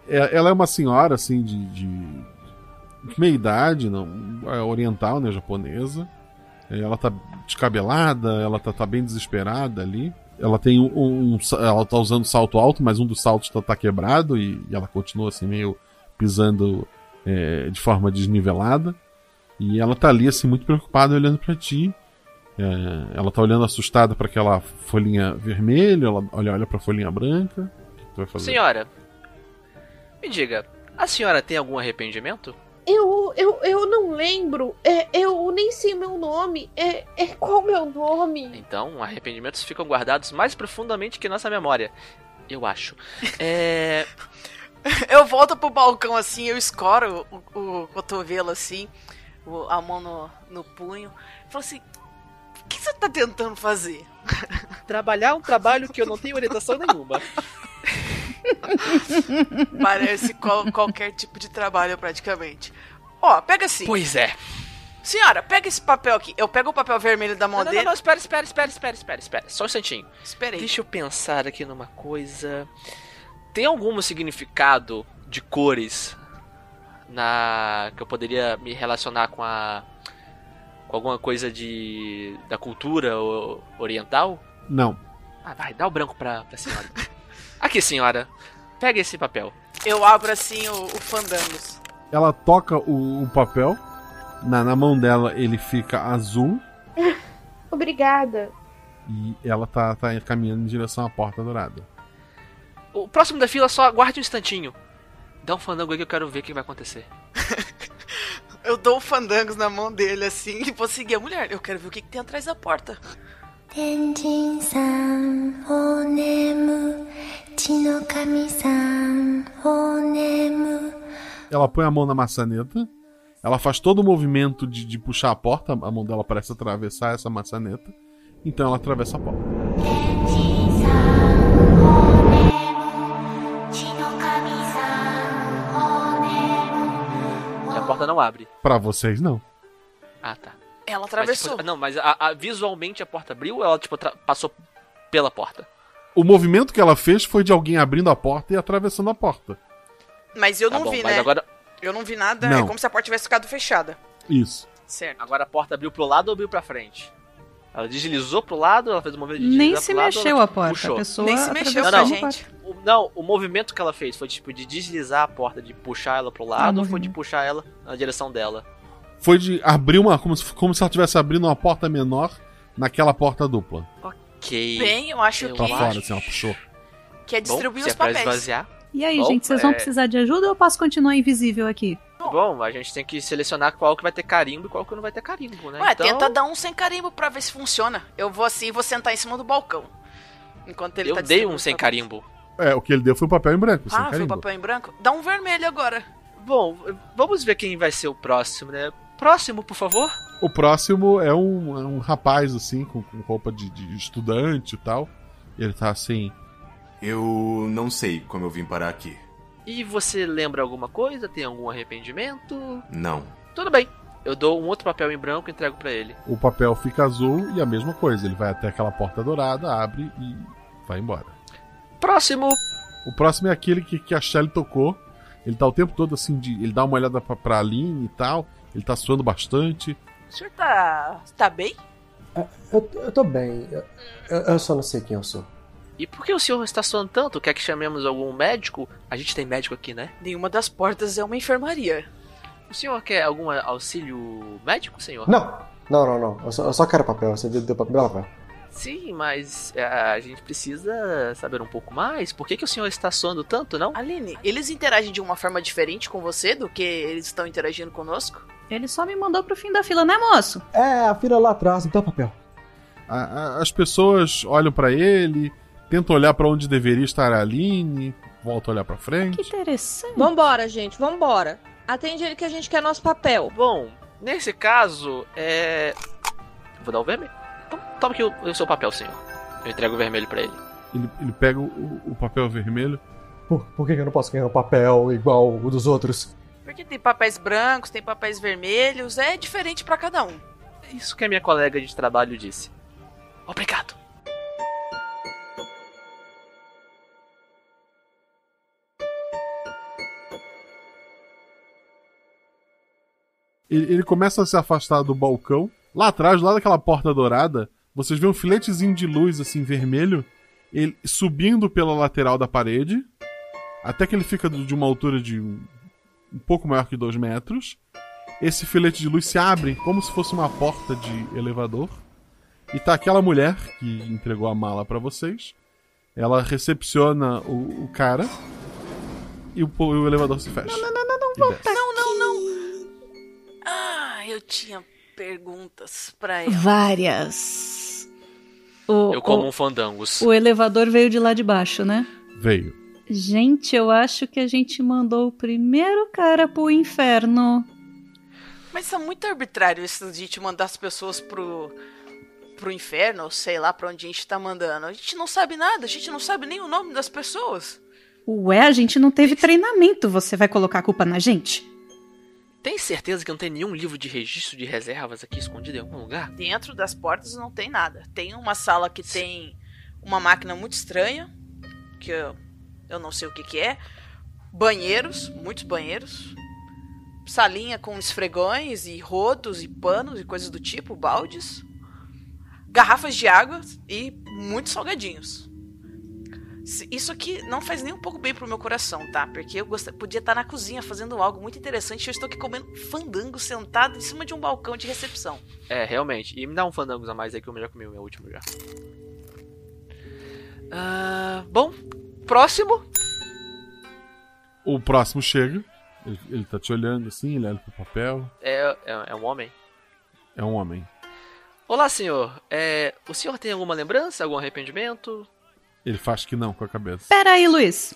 É- Ela é uma senhora, assim, de, de meia idade, não, é oriental, né? Japonesa. É, Ela tá descabelada, ela tá, tá bem desesperada ali. Ela tem um, um Ela tá usando salto alto, mas um dos saltos tá, tá quebrado e, e ela continua assim, meio pisando é, de forma desnivelada. E ela tá ali, assim, muito preocupada, olhando pra ti. É, ela tá olhando assustada para aquela folhinha vermelha, ela olha, olha pra folhinha branca. O que tu vai fazer? Senhora, me diga, a senhora tem algum arrependimento? Eu, eu, eu não lembro. É, eu nem sei meu nome. É, é qual meu nome? Então, arrependimentos ficam guardados mais profundamente que nossa memória. Eu acho. É. [laughs] Eu volto pro balcão assim, eu escoro o, o cotovelo assim, o- a mão no, no punho. e Falo assim: o que você tá tentando fazer? [laughs] Trabalhar um trabalho que eu não tenho orientação nenhuma. [laughs] Parece qual- qualquer tipo de trabalho praticamente. Ó, pega assim. Pois é. Senhora, pega esse papel aqui. Eu pego o papel vermelho da mão Não, não, dele. não, não, espera, espera, espera, espera, espera, espera. Só um instantinho. Espera aí. Deixa eu pensar aqui numa coisa. Tem algum significado de cores na que eu poderia me relacionar com a com alguma coisa de da cultura oriental? Não. Ah, vai, dá o branco pra, pra senhora. [laughs] Aqui, senhora. Pega esse papel. Eu abro assim o, o fandangos. Ela toca o, o papel. Na, na mão dela ele fica azul. [laughs] Obrigada. E ela tá, tá caminhando em direção à porta dourada. O próximo da fila só aguarde um instantinho. Dá um fandango aí que eu quero ver o que vai acontecer. [laughs] Eu dou o fandangos na mão dele assim e vou seguir a mulher. Eu quero ver o que, que tem atrás da porta. Ela põe a mão na maçaneta. Ela faz todo o movimento de, de puxar a porta. A mão dela parece atravessar essa maçaneta. Então ela atravessa a porta. Tenjin não abre. Pra vocês, não. Ah, tá. Ela Mas, atravessou. tipo, não, mas a- a- visualmente a porta abriu ou ela, tipo, passou pela porta? O movimento que ela fez foi de alguém abrindo a porta e atravessando a porta. Mas eu Tá não bom, vi, mas né? agora- Eu não vi nada, Não. é como se a porta tivesse ficado fechada. Isso. Certo. Agora a porta abriu pro lado ou abriu pra frente? Ela deslizou pro lado, ela fez o movimento de Nem se pro lado, mexeu ela a porta, Puxou. a pessoa Nem se mexeu Não, pra não. gente. O- não, o movimento que ela fez foi tipo de deslizar a porta, de puxar ela pro lado, ou foi de puxar ela na direção dela? Foi de abrir uma. Como se, como se ela estivesse abrindo uma porta menor naquela porta dupla. Ok. Bem, eu acho Eu Pra que, fora, assim, ela puxou. que é Bom, distribuir se os é pra papéis. esvaziar. E aí, Bom, gente, vocês vão é- precisar de ajuda ou eu posso continuar invisível aqui? Bom, a gente tem que selecionar qual que vai ter carimbo e qual que não vai ter carimbo, né? Ué, então... tenta dar um sem carimbo pra ver se funciona. Eu vou assim e vou sentar em cima do balcão. Enquanto ele Eu tá dei um sem carimbo. É, o que ele deu foi um papel em branco, sem Ah, foi o papel em branco? Dá um vermelho agora. Bom, vamos ver quem vai ser o próximo, né? Próximo, por favor. O próximo é um, é um rapaz, assim, com, com roupa de, de estudante e tal. Ele tá assim. Eu não sei como eu vim parar aqui. E você lembra alguma coisa? Tem algum arrependimento? Não. Tudo bem. Eu dou um outro papel em branco e entrego pra ele. O papel fica azul e a mesma coisa. Ele vai até aquela porta dourada, abre e vai embora. Próximo. O próximo é aquele que, que a Shelly tocou. Ele tá o tempo todo assim, de, ele dá uma olhada pra, pra Aline e tal. Ele tá suando bastante. O senhor tá. tá bem? Eu, eu tô bem. Eu, eu- eu só não sei quem eu sou. E por que o senhor está suando tanto? Quer que chamemos algum médico? A gente tem médico aqui, né? Nenhuma das portas é uma enfermaria. O senhor quer algum auxílio médico, senhor? Não! Não, não, não. Eu só, eu só quero papel. Você deu papel? Papel. Sim, mas é, a gente precisa saber um pouco mais. Por que, que o senhor está suando tanto, não? Aline, eles interagem de uma forma diferente com você do que eles estão interagindo conosco? Ele só me mandou pro fim da fila, né, moço? É, a fila lá atrás, então papel. A- a- as pessoas olham pra ele, tentam olhar pra onde deveria estar a Aline, voltam a olhar pra frente. Interessante. Vambora, gente, vambora. Atende ele que a gente quer nosso papel. Bom, nesse caso, é. Vou dar o vermelho. Então, toma aqui o, o seu papel, senhor. Eu entrego o vermelho pra ele. Ele, ele pega o, o papel vermelho. Por, por que que eu não posso ganhar um papel igual o dos outros? Porque tem papéis brancos, tem papéis vermelhos, é diferente pra cada um. É isso que a minha colega de trabalho disse. Obrigado. Ele, ele começa a se afastar do balcão. Lá atrás, lá daquela porta dourada, vocês veem um filetezinho de luz assim vermelho, ele subindo pela lateral da parede, até que ele fica de uma altura de um, um pouco maior que dois metros. Esse filete de luz se abre como se fosse uma porta de elevador. E tá aquela mulher que entregou a mala pra vocês. Ela recepciona o, o cara. E o, o elevador se fecha. Não, não, não. Não, não, não. Eu tinha perguntas pra ela. Várias. O, Eu como o, um fandangos. o elevador veio de lá de baixo, né? Veio. Gente, eu acho que a gente mandou o primeiro cara pro inferno. Mas é muito arbitrário isso de a gente mandar as pessoas pro, pro inferno, ou sei lá pra onde a gente tá mandando. A gente não sabe nada, a gente não sabe nem o nome das pessoas. Ué, a gente não teve treinamento. Você vai colocar a culpa na gente? Tem certeza que não tem nenhum livro de registro de reservas aqui escondido em algum lugar? Dentro das portas não tem nada. Tem uma sala que tem uma máquina muito estranha, que eu, eu não sei o que, que é. Banheiros, muitos banheiros. Salinha com esfregões e rodos e panos e coisas do tipo, baldes. Garrafas de água e muitos salgadinhos. Isso aqui não faz nem um pouco bem pro meu coração, tá? Porque eu gost... podia estar na cozinha fazendo algo muito interessante e eu estou aqui comendo fandango sentado em cima de um balcão de recepção. É, realmente. E me dá um fandangos a mais aí que eu já comi o meu último já. Ah, bom, próximo. O próximo chega. Ele, ele tá te olhando assim, ele olha pro papel. É, é, é um homem. É um homem. Olá, senhor. É, o senhor tem alguma lembrança, algum arrependimento? Ele faz que não com a cabeça. Pera aí, Luiz.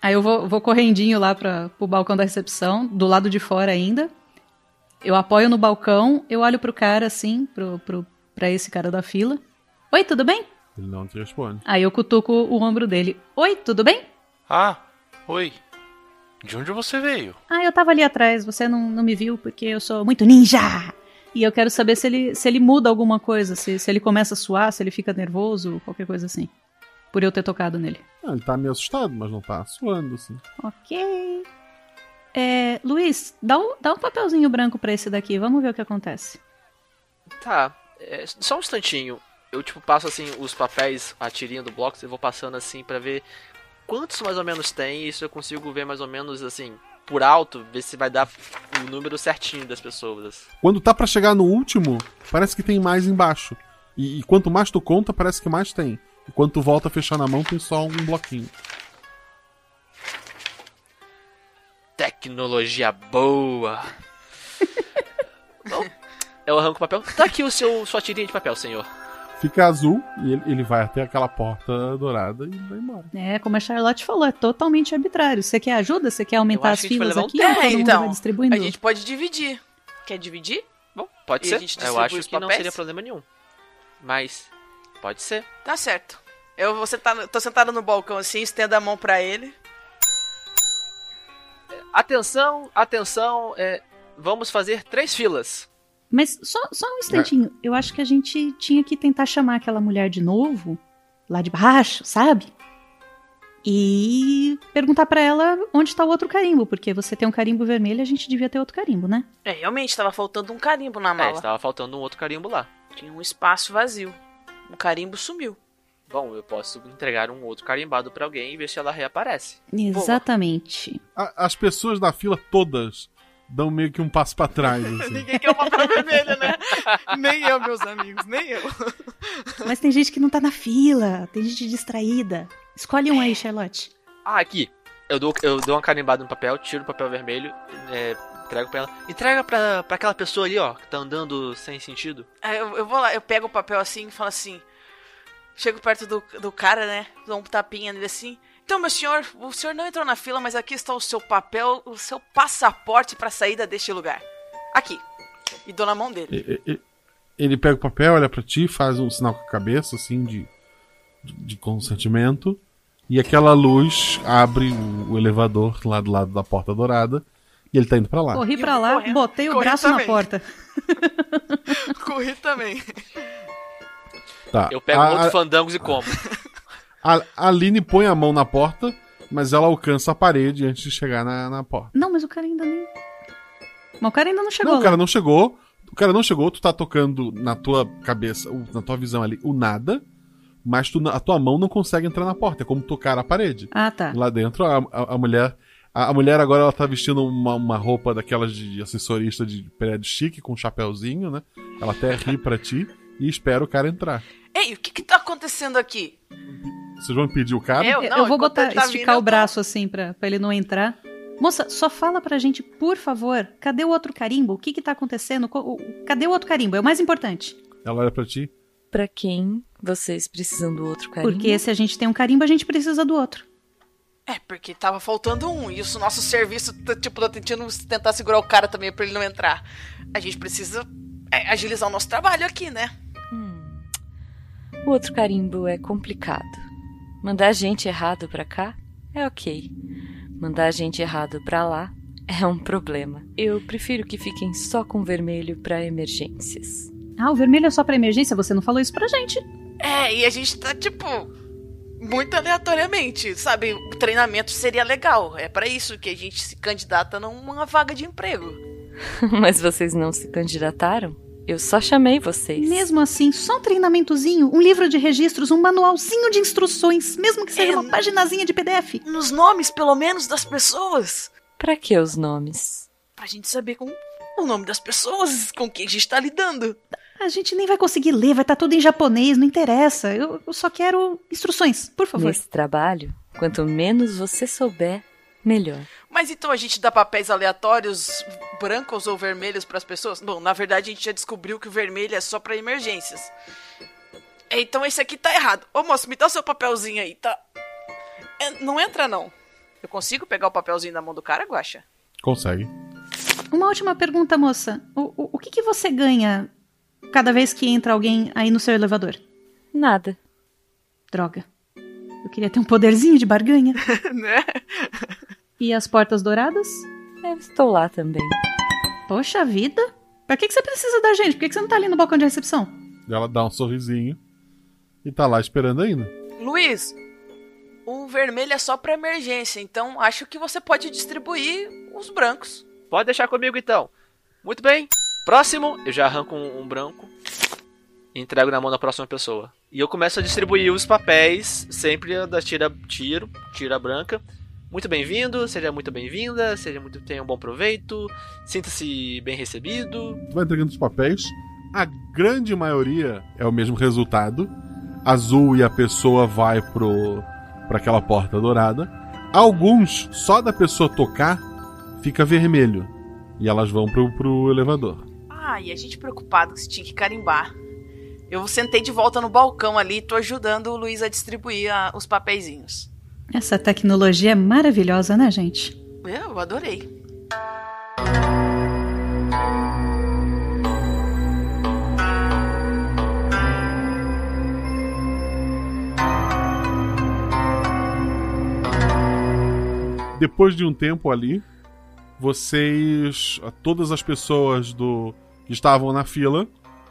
Aí eu vou, vou correndinho lá pra, pro balcão da recepção, do lado de fora ainda. Eu apoio no balcão, eu olho pro cara assim, pro, pro, pra esse cara da fila. Oi, tudo bem? Ele não te responde. Aí eu cutuco o ombro dele. Oi, tudo bem? Ah, oi. De onde você veio? Ah, eu tava ali atrás, você não, não me viu porque eu sou muito ninja! E eu quero saber se ele, se ele muda alguma coisa, se, se ele começa a suar, se ele fica nervoso, qualquer coisa assim. Por eu ter tocado nele. Ah, ele tá meio assustado, mas não tá suando, assim. Ok. É, Luiz, dá um, dá um papelzinho branco pra esse daqui, vamos ver o que acontece. Tá, é, só um instantinho. Eu, tipo, passo, assim, os papéis, a tirinha do bloco, eu vou passando, assim, pra ver quantos mais ou menos tem. E isso eu consigo ver mais ou menos, assim, por alto, ver se vai dar o número certinho das pessoas. Quando tá pra chegar no último, parece que tem mais embaixo. E, e quanto mais tu conta, parece que mais tem. E quando tu volta a fechar na mão, tem só um bloquinho. Tecnologia boa. Bom, eu arranco o papel. Tá aqui o seu, sua tirinha de papel, senhor. Fica azul e ele, ele vai até aquela porta dourada e vai embora. É, como a Charlotte falou, é totalmente arbitrário. Você quer ajuda? Você quer aumentar as filas um aqui? tempo. Todo mundo então, vai distribuindo? A gente pode dividir. Quer dividir? Bom, pode E ser. a gente Eu acho que não papéis? seria problema nenhum. Mas, pode ser. Tá certo. Eu vou sentar, tô sentada no balcão assim, estendo a mão pra ele. Atenção, atenção, é, vamos fazer três filas. Mas só, só um instantinho. Eu acho que a gente tinha que tentar chamar aquela mulher de novo, lá de baixo, sabe? E perguntar pra ela onde tá o outro carimbo, porque você tem um carimbo vermelho, a gente devia ter outro carimbo, né? É, realmente, tava faltando um carimbo na É, mala. estava faltando um outro carimbo lá. Tinha um espaço vazio. O carimbo sumiu. Bom, eu posso entregar um outro carimbado pra alguém e ver se ela reaparece. Exatamente. A- as pessoas da fila todas dão meio que um passo pra trás. [laughs] assim. Ninguém quer o papel vermelho, né? [laughs] nem eu, meus amigos, nem eu. Mas tem gente que não tá na fila, tem gente distraída. Escolhe um aí, Charlotte. Ah, aqui. Eu dou, eu dou uma carimbada no papel, tiro o papel vermelho, é, entrego pra ela. Entrega pra, pra aquela pessoa ali, ó, que tá andando sem sentido. Aí eu, eu vou lá, eu pego o papel assim e falo assim. Chego perto do, do cara, né? Dou um tapinha nele assim. Então, meu senhor, o senhor não entrou na fila, mas aqui está o seu papel, o seu passaporte pra saída deste lugar. Aqui. E dou na mão dele. E- e- Ele pega o papel, olha pra ti, faz um sinal com a cabeça, assim, de, de, de consentimento. E aquela luz abre o, o elevador lá do lado da porta dourada. E ele tá indo pra lá. Corri pra lá, botei o corri braço na também. porta. [laughs] Corri também. Tá. Eu pego a, outros a, fandangos e como. [laughs] a, a Aline põe a mão na porta, mas ela alcança a parede antes de chegar na, na porta. Não, mas o cara ainda nem. Mas o cara ainda não chegou Não, o cara não chegou. O cara não chegou, tu tá tocando na tua cabeça, na tua visão ali, o nada, mas tu, a tua mão não consegue entrar na porta. É como tocar a parede. Ah, tá. Lá dentro, a, a, a mulher. A, a mulher agora ela tá vestindo uma, uma roupa daquelas de assessorista de prédio chique, com um chapéuzinho, né? Ela até ri pra ti e espera o cara entrar. Ei, o que que tá acontecendo aqui? Vocês vão impedir o cara? Eu? Não, eu vou botar, tá esticar vindo, o braço assim pra, pra ele não entrar. Moça, só fala pra gente, por favor, cadê o outro carimbo? O que que tá acontecendo? Cadê o outro carimbo? É o mais importante. Ela olha pra ti. Pra quem vocês precisam do outro carimbo? Porque se a gente tem um carimbo, a gente precisa do outro. É, porque tava faltando um. E o nosso serviço, tá, tipo, tá tentando tentar segurar o cara também pra ele não entrar. A gente precisa é, agilizar o nosso trabalho aqui, né? O outro carimbo é complicado. Mandar gente errado pra cá é ok. Mandar gente errado pra lá é um problema. Eu prefiro que fiquem só com vermelho pra emergências. Ah, o vermelho é só pra emergência? Você não falou isso pra gente. É, e a gente tá, tipo, muito aleatoriamente, sabe? O treinamento seria legal. É pra isso que a gente se candidata numa vaga de emprego. [laughs] Mas vocês não se candidataram? Eu só chamei vocês. Mesmo assim, só um treinamentozinho, um livro de registros, um manualzinho de instruções, mesmo que seja É, uma paginazinha de PDF. Nos nomes, pelo menos, das pessoas. Pra que os nomes? Pra gente saber com o nome das pessoas com quem a gente tá lidando. A gente nem vai conseguir ler, vai estar tudo em japonês, não interessa. Eu, eu só quero instruções, por favor. Nesse trabalho, quanto menos você souber, melhor. Mas então a gente dá papéis aleatórios, brancos ou vermelhos pras pessoas? Bom, na verdade a gente já descobriu que o vermelho é só pra emergências. Então esse aqui tá errado. Ô moço, me dá o seu papelzinho aí, tá? É, não entra não. Eu consigo pegar o papelzinho da mão do cara, Guaxa? Consegue. Uma última pergunta, moça. O, o, o que, que você ganha cada vez que entra alguém aí no seu elevador? Nada. Droga. Eu queria ter um poderzinho de barganha. [laughs] né? E as portas douradas? Eu estou lá também. Poxa vida. Pra que, que você precisa da gente? Por que, que você não tá ali no balcão de recepção? Ela dá um sorrisinho e tá lá esperando ainda. Luiz, o vermelho é só pra emergência, então acho que você pode distribuir os brancos. Pode deixar comigo então. Muito bem. Próximo, eu já arranco um, um branco e entrego na mão da próxima pessoa. E eu começo a distribuir os papéis, sempre da tira tiro, tira branca. Muito bem-vindo, seja muito bem-vinda, seja muito tenha um bom proveito, sinta-se bem recebido. Tu vai entregando os papéis. A grande maioria é o mesmo resultado. Azul e a pessoa vai pro para aquela porta dourada. Alguns, só da pessoa tocar, fica vermelho. E elas vão pro, pro elevador. Ah, e a gente preocupado que você tinha que carimbar. Eu sentei de volta no balcão ali e tô ajudando o Luiz a distribuir a- os papeizinhos. Essa tecnologia é maravilhosa, né, gente? É, Eu adorei. Depois de um tempo ali, vocês. Todas as pessoas do que estavam na fila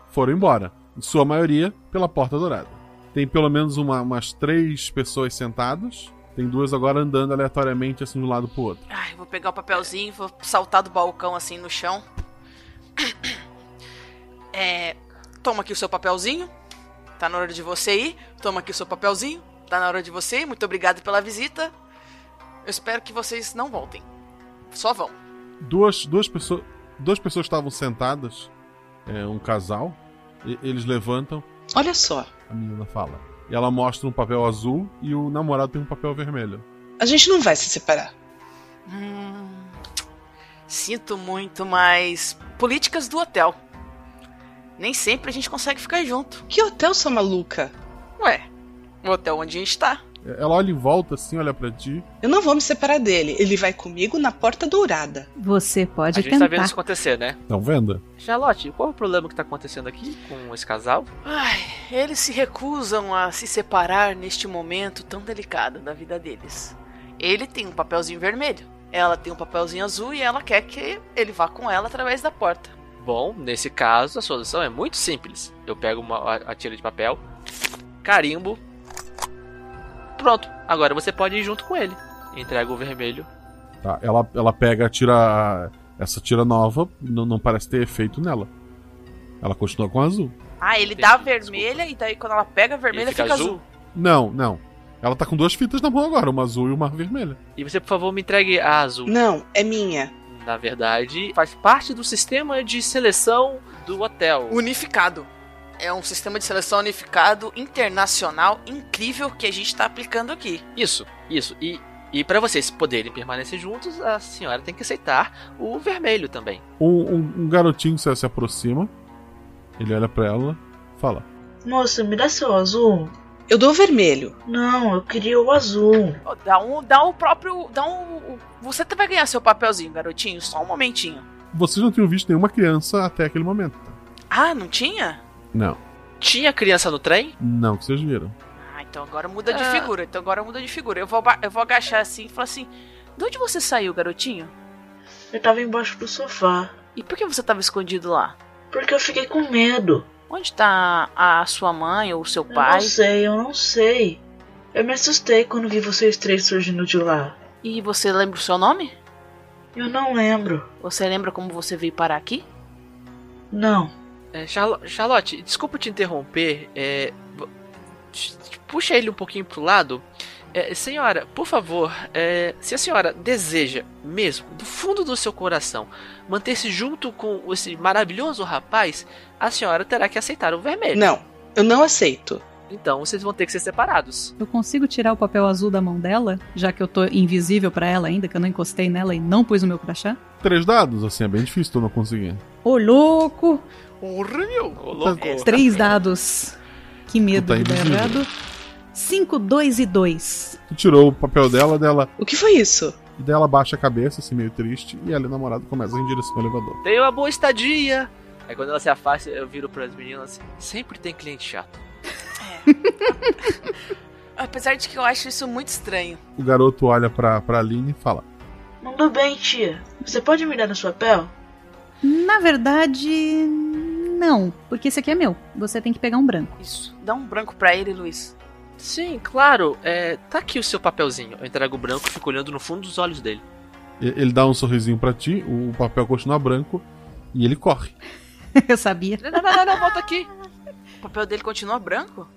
foram embora. Em sua maioria, pela porta dourada. Tem pelo menos uma- umas três pessoas sentadas. Tem duas agora andando aleatoriamente assim de um lado pro outro. Ai, vou pegar o papelzinho, vou saltar do balcão assim no chão. [coughs] É, toma aqui o seu papelzinho. Tá na hora de você ir. Toma aqui o seu papelzinho. Tá na hora de você ir. Muito obrigado pela visita. Eu espero que vocês não voltem. Só vão. Duas, duas, pessoas, duas pessoas estavam sentadas, é, um casal. e- eles levantam. Olha só, A menina fala. E ela mostra um papel azul e o namorado tem um papel vermelho. a gente não vai se separar. Hum, sinto muito, mas. Políticas do hotel. Nem sempre a gente consegue ficar junto. Que hotel, sua maluca? Ué, o hotel onde a gente tá. Ela olha em volta assim, olha pra ti. Eu não vou me separar dele. Ele vai comigo na porta dourada. Você pode a gente tentar. tá vendo isso acontecer, né? Estão vendo? Charlotte, qual é o problema que tá acontecendo aqui com esse casal? Ai, eles se recusam a se separar neste momento tão delicado da vida deles. Ele tem um papelzinho vermelho, ela tem um papelzinho azul e ela quer que ele vá com ela através da porta. Bom, nesse caso, a solução é muito simples. Eu pego uma, a, a tira de papel, carimbo. Pronto, agora você pode ir junto com ele. Entrega o vermelho. Tá, ela, ela pega, tira. Essa tira nova, não, não parece ter efeito nela. Ela continua com azul. Ah, ele dá a vermelha e daí quando ela pega a vermelha fica fica, azul? azul. Não, não. Ela tá com duas fitas na mão agora, uma azul e uma vermelha. E você, por favor, me entregue a azul. Não, é minha. Na verdade, faz parte do sistema de seleção do hotel. Unificado. É um sistema de seleção unificado internacional incrível que a gente tá aplicando aqui. Isso, isso. E, e para vocês poderem permanecer juntos, a senhora tem que aceitar o vermelho também. Um, um- um garotinho se, se aproxima. Ele olha pra ela, fala. Moça, me dá seu azul. Eu dou o vermelho. Não, eu queria o azul. Dá um, dá o próprio, dá um, você vai ganhar seu papelzinho, garotinho, só um momentinho. Vocês não tinham visto nenhuma criança até aquele momento. Ah, não tinha? Não. Tinha criança no trem? Não que vocês viram. Ah, então agora muda de Ah. figura. Então agora muda de figura. Eu vou, eu vou agachar assim e falar assim: De onde você saiu, garotinho? Eu tava embaixo do sofá. E por que você tava escondido lá? Porque eu fiquei com medo. Onde tá a sua mãe ou o seu Eu pai? não sei, eu não sei. Eu me assustei quando vi vocês três surgindo de lá. E você lembra o seu nome? Eu não lembro. Você lembra como você veio parar aqui? Não. É, Charlo- Charlotte, desculpa te interromper. É, puxa ele um pouquinho pro lado. É, senhora, por favor, é, se a senhora deseja mesmo, do fundo do seu coração, manter-se junto com esse maravilhoso rapaz, a senhora terá que aceitar o vermelho. Não, eu não aceito. Então vocês vão ter que ser separados. Eu consigo tirar o papel azul da mão dela, já que eu tô invisível pra ela ainda, que eu não encostei nela e não pus o meu crachá? Três dados, assim, é bem difícil tu não conseguir. Ô, louco! Horrível! Ô, louco. Três dados. Que medo tá de dar errado. 5, 2 e 2. Tu tirou o papel dela, dela. O que foi isso? E daí ela baixa a cabeça, assim, meio triste, e ela e o namorado começam em direção ao elevador. Tenha uma boa estadia. Aí quando ela se afasta, eu viro pras meninas assim, sempre tem cliente chato. [laughs] Apesar de que eu acho isso muito estranho. O garoto olha pra, pra Aline e fala: Mandou bem, tia. Você pode me dar no seu papel? Na verdade, não, porque esse aqui é meu. Você tem que pegar um branco. Isso. Dá um branco pra ele, Luiz. Sim, claro. É, tá aqui o seu papelzinho. Eu entrego o branco e fico olhando no fundo dos olhos dele. Ele dá um sorrisinho pra ti, o papel continua branco e ele corre. [laughs] Eu sabia. Não, não, não, não, volta aqui. O papel dele continua branco?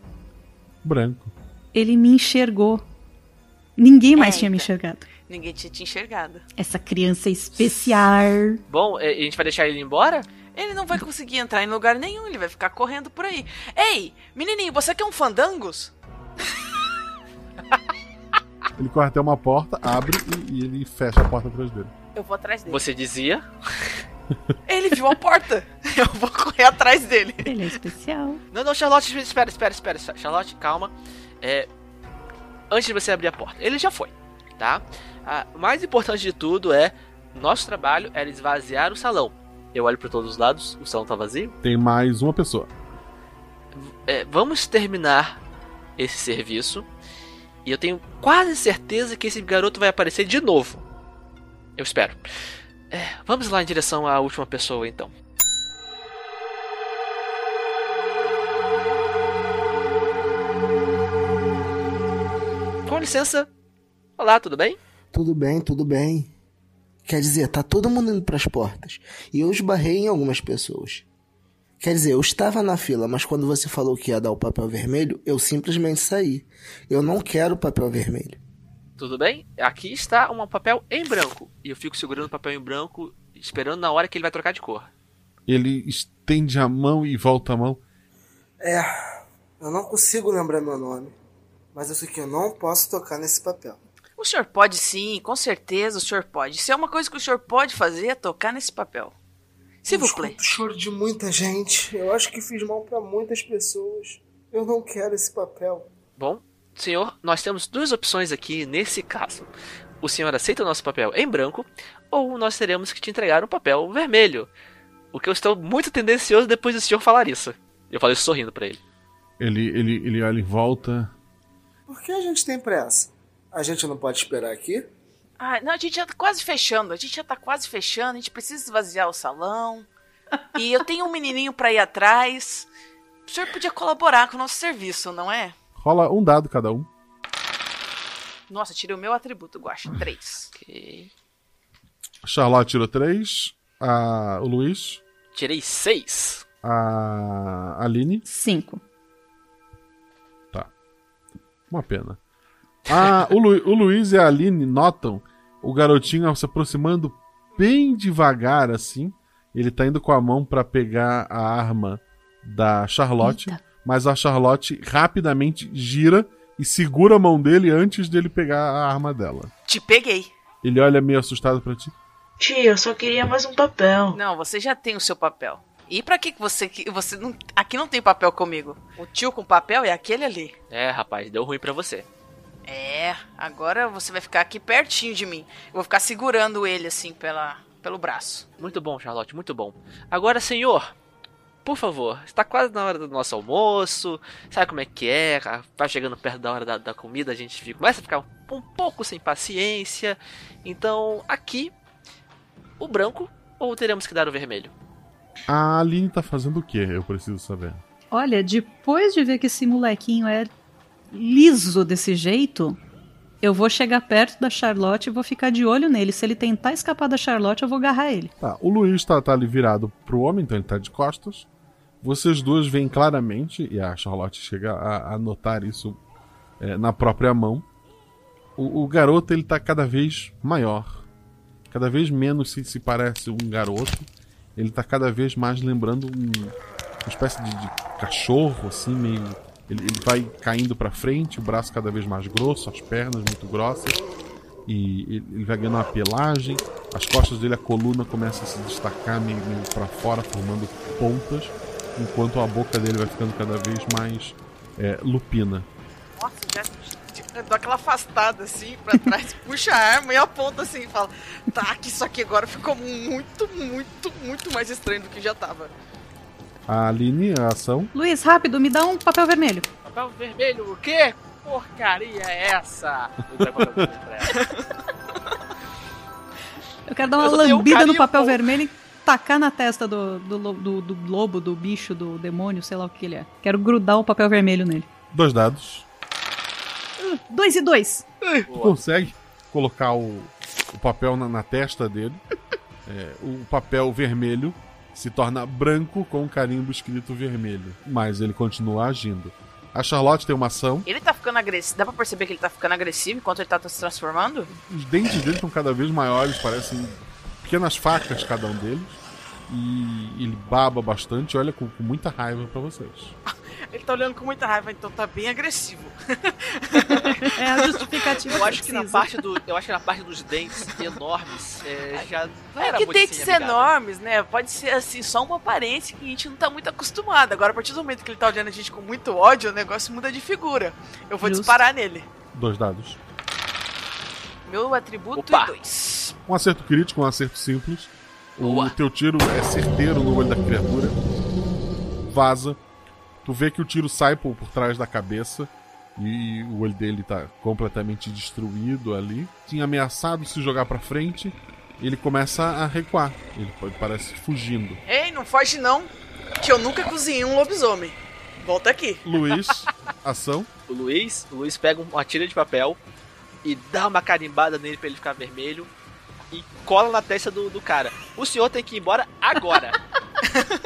Branco. Ele me enxergou. Ninguém mais É, tinha me então. enxergado. Ninguém tinha te enxergado. Essa criança especial. Bom, é, a gente vai deixar ele embora? Ele não vai conseguir entrar em lugar nenhum, ele vai ficar correndo por aí. Ei, menininho, você quer um fandangos? [laughs] Ele corre até uma porta, abre e, e ele fecha a porta atrás dele. Eu vou atrás dele. Você dizia? [laughs] Ele viu a porta. [laughs] Eu vou correr atrás dele. Ele é especial. Não, não, Charlotte, espera, espera, espera. Charlotte, calma. É, antes de você abrir a porta, ele já foi, tá? O mais importante de tudo é nosso trabalho era esvaziar o salão. Eu olho para todos os lados, o salão tá vazio. Tem mais uma pessoa. É, vamos terminar esse serviço. E eu tenho quase certeza que esse garoto vai aparecer de novo. Eu espero. É, vamos lá em direção à última pessoa, então. Com licença. Olá, tudo bem? Tudo bem, tudo bem. Quer dizer, tá todo mundo indo pras portas. E eu esbarrei em algumas pessoas. Quer dizer, eu estava na fila, mas quando você falou que ia dar o papel vermelho, eu simplesmente saí. Eu não quero papel vermelho. Tudo bem? Aqui está um papel em branco. E eu fico segurando o papel em branco, esperando na hora que ele vai trocar de cor. Ele estende a mão e volta a mão. É, eu não consigo lembrar meu nome. Mas eu sei que eu não posso tocar nesse papel. O senhor pode sim, com certeza o senhor pode. Se é uma coisa que o senhor pode fazer, é tocar nesse papel. Se eu vous plaît. escuto o choro de muita gente. Eu acho que fiz mal pra muitas pessoas. Eu não quero esse papel. Bom, senhor, nós temos duas opções aqui nesse caso. O senhor aceita o nosso papel em branco, ou nós teremos que te entregar um papel vermelho. O que eu estou muito tendencioso depois do senhor falar isso. Eu falei isso sorrindo pra ele. Ele, ele, ele olha em volta. Por que a gente tem pressa? A gente não pode esperar aqui? Ah, não, a gente já tá quase fechando. A gente já tá quase fechando. A gente precisa esvaziar o salão. E eu tenho um menininho pra ir atrás. O senhor podia colaborar com o nosso serviço, não é? Rola um dado cada um. Nossa, tirei o meu atributo, Guaxa. Três. Ok. Charlotte tirou três. A, o Luiz. Tirei seis. A Aline. Cinco. Tá. Uma pena. Ah, o, Lu, o Luiz e a Aline notam o garotinho se aproximando bem devagar, assim. Ele tá indo com a mão para pegar a arma da Charlotte, mas a Charlotte rapidamente gira e segura a mão dele antes dele pegar a arma dela. Te peguei. Ele olha meio assustado para ti. Tia, eu só queria mais um papel. Não, você já tem o seu papel. E pra que que você que você não aqui não tem papel comigo? O tio com papel é aquele ali. É, rapaz, deu ruim pra você. É, agora você vai ficar aqui pertinho de mim. Eu vou ficar segurando ele assim pela pelo braço. Muito bom, Charlotte, muito bom. Agora, senhor, por favor, está quase na hora do nosso almoço. Sabe como é que é? Vai chegando perto da hora da, da comida, a gente fica, começa a ficar um, um pouco sem paciência. Então, aqui, o branco ou teremos que dar o vermelho? A Aline tá fazendo o que? Eu preciso saber. Olha, depois de ver que esse molequinho é liso desse jeito, eu vou chegar perto da Charlotte e vou ficar de olho nele. Se ele tentar escapar da Charlotte, eu vou agarrar ele. Tá, o Luiz tá, tá ali virado pro homem, então ele tá de costas. Vocês duas veem claramente, e a Charlotte chega a, a notar isso é, na própria mão. O, o, garoto ele tá cada vez maior. Cada vez menos se, se parece um garoto. Ele tá cada vez mais lembrando um, uma espécie de, de cachorro, assim, meio. Ele, ele vai caindo para frente, o braço cada vez mais grosso, as pernas muito grossas. E ele, vai ganhando uma pelagem. As costas dele, a coluna começa a se destacar meio, meio para fora, formando pontas. Enquanto a boca dele vai ficando cada vez mais é, lupina. Nossa, já dou aquela afastada assim pra trás, [laughs] puxa a arma e aponta assim e fala: Tá, que isso aqui agora ficou muito, muito, muito mais estranho do que já tava. A Aline, a ação. Luiz, rápido, me dá um papel vermelho. Papel vermelho, o quê? Porcaria é essa? Eu quero dar uma um lambida no papel vermelho e tacar na testa do, do, do, do lobo, do bicho, do demônio, sei lá o que ele é. Quero grudar o papel vermelho nele. Dois dados. Uh, dois e dois. Tu consegue colocar o, o papel na, na testa dele. [laughs] É, o papel vermelho se torna branco com um carimbo escrito vermelho. Mas ele continua agindo. A Charlotte tem uma ação. Ele tá ficando agressivo. Dá pra perceber que ele tá ficando agressivo enquanto ele tá se transformando? Os dentes dele estão cada vez maiores, parecem pequenas facas cada um deles. E ele baba bastante e olha com, com muita raiva pra vocês. [laughs] Ele tá olhando com muita raiva, então tá bem agressivo. [laughs] É a justificativa. Eu acho que na parte do, eu acho que na parte dos dentes enormes é, já não É era que muito dentes amigável. enormes, né? Pode ser assim, só uma aparência que a gente não tá muito acostumado. Agora, a partir do momento que ele tá olhando a gente com muito ódio, o negócio muda de figura. Eu vou Justo. disparar nele. Dois dados. Meu atributo Opa. e dois. Um acerto crítico, um acerto simples. O teu tiro é certeiro no olho da criatura. Vaza. Tu vê que o tiro sai por, por trás da cabeça. E o olho dele tá completamente destruído ali. Tinha ameaçado se jogar pra frente. Ele começa a recuar. Ele pa- parece fugindo. Ei, não foge não, que eu nunca cozinhei um lobisomem. Volta aqui. Luiz, [laughs] ação. O Luiz, o Luiz pega uma tira de papel e dá uma carimbada nele pra ele ficar vermelho e cola na testa do, do cara. O senhor tem que ir embora agora.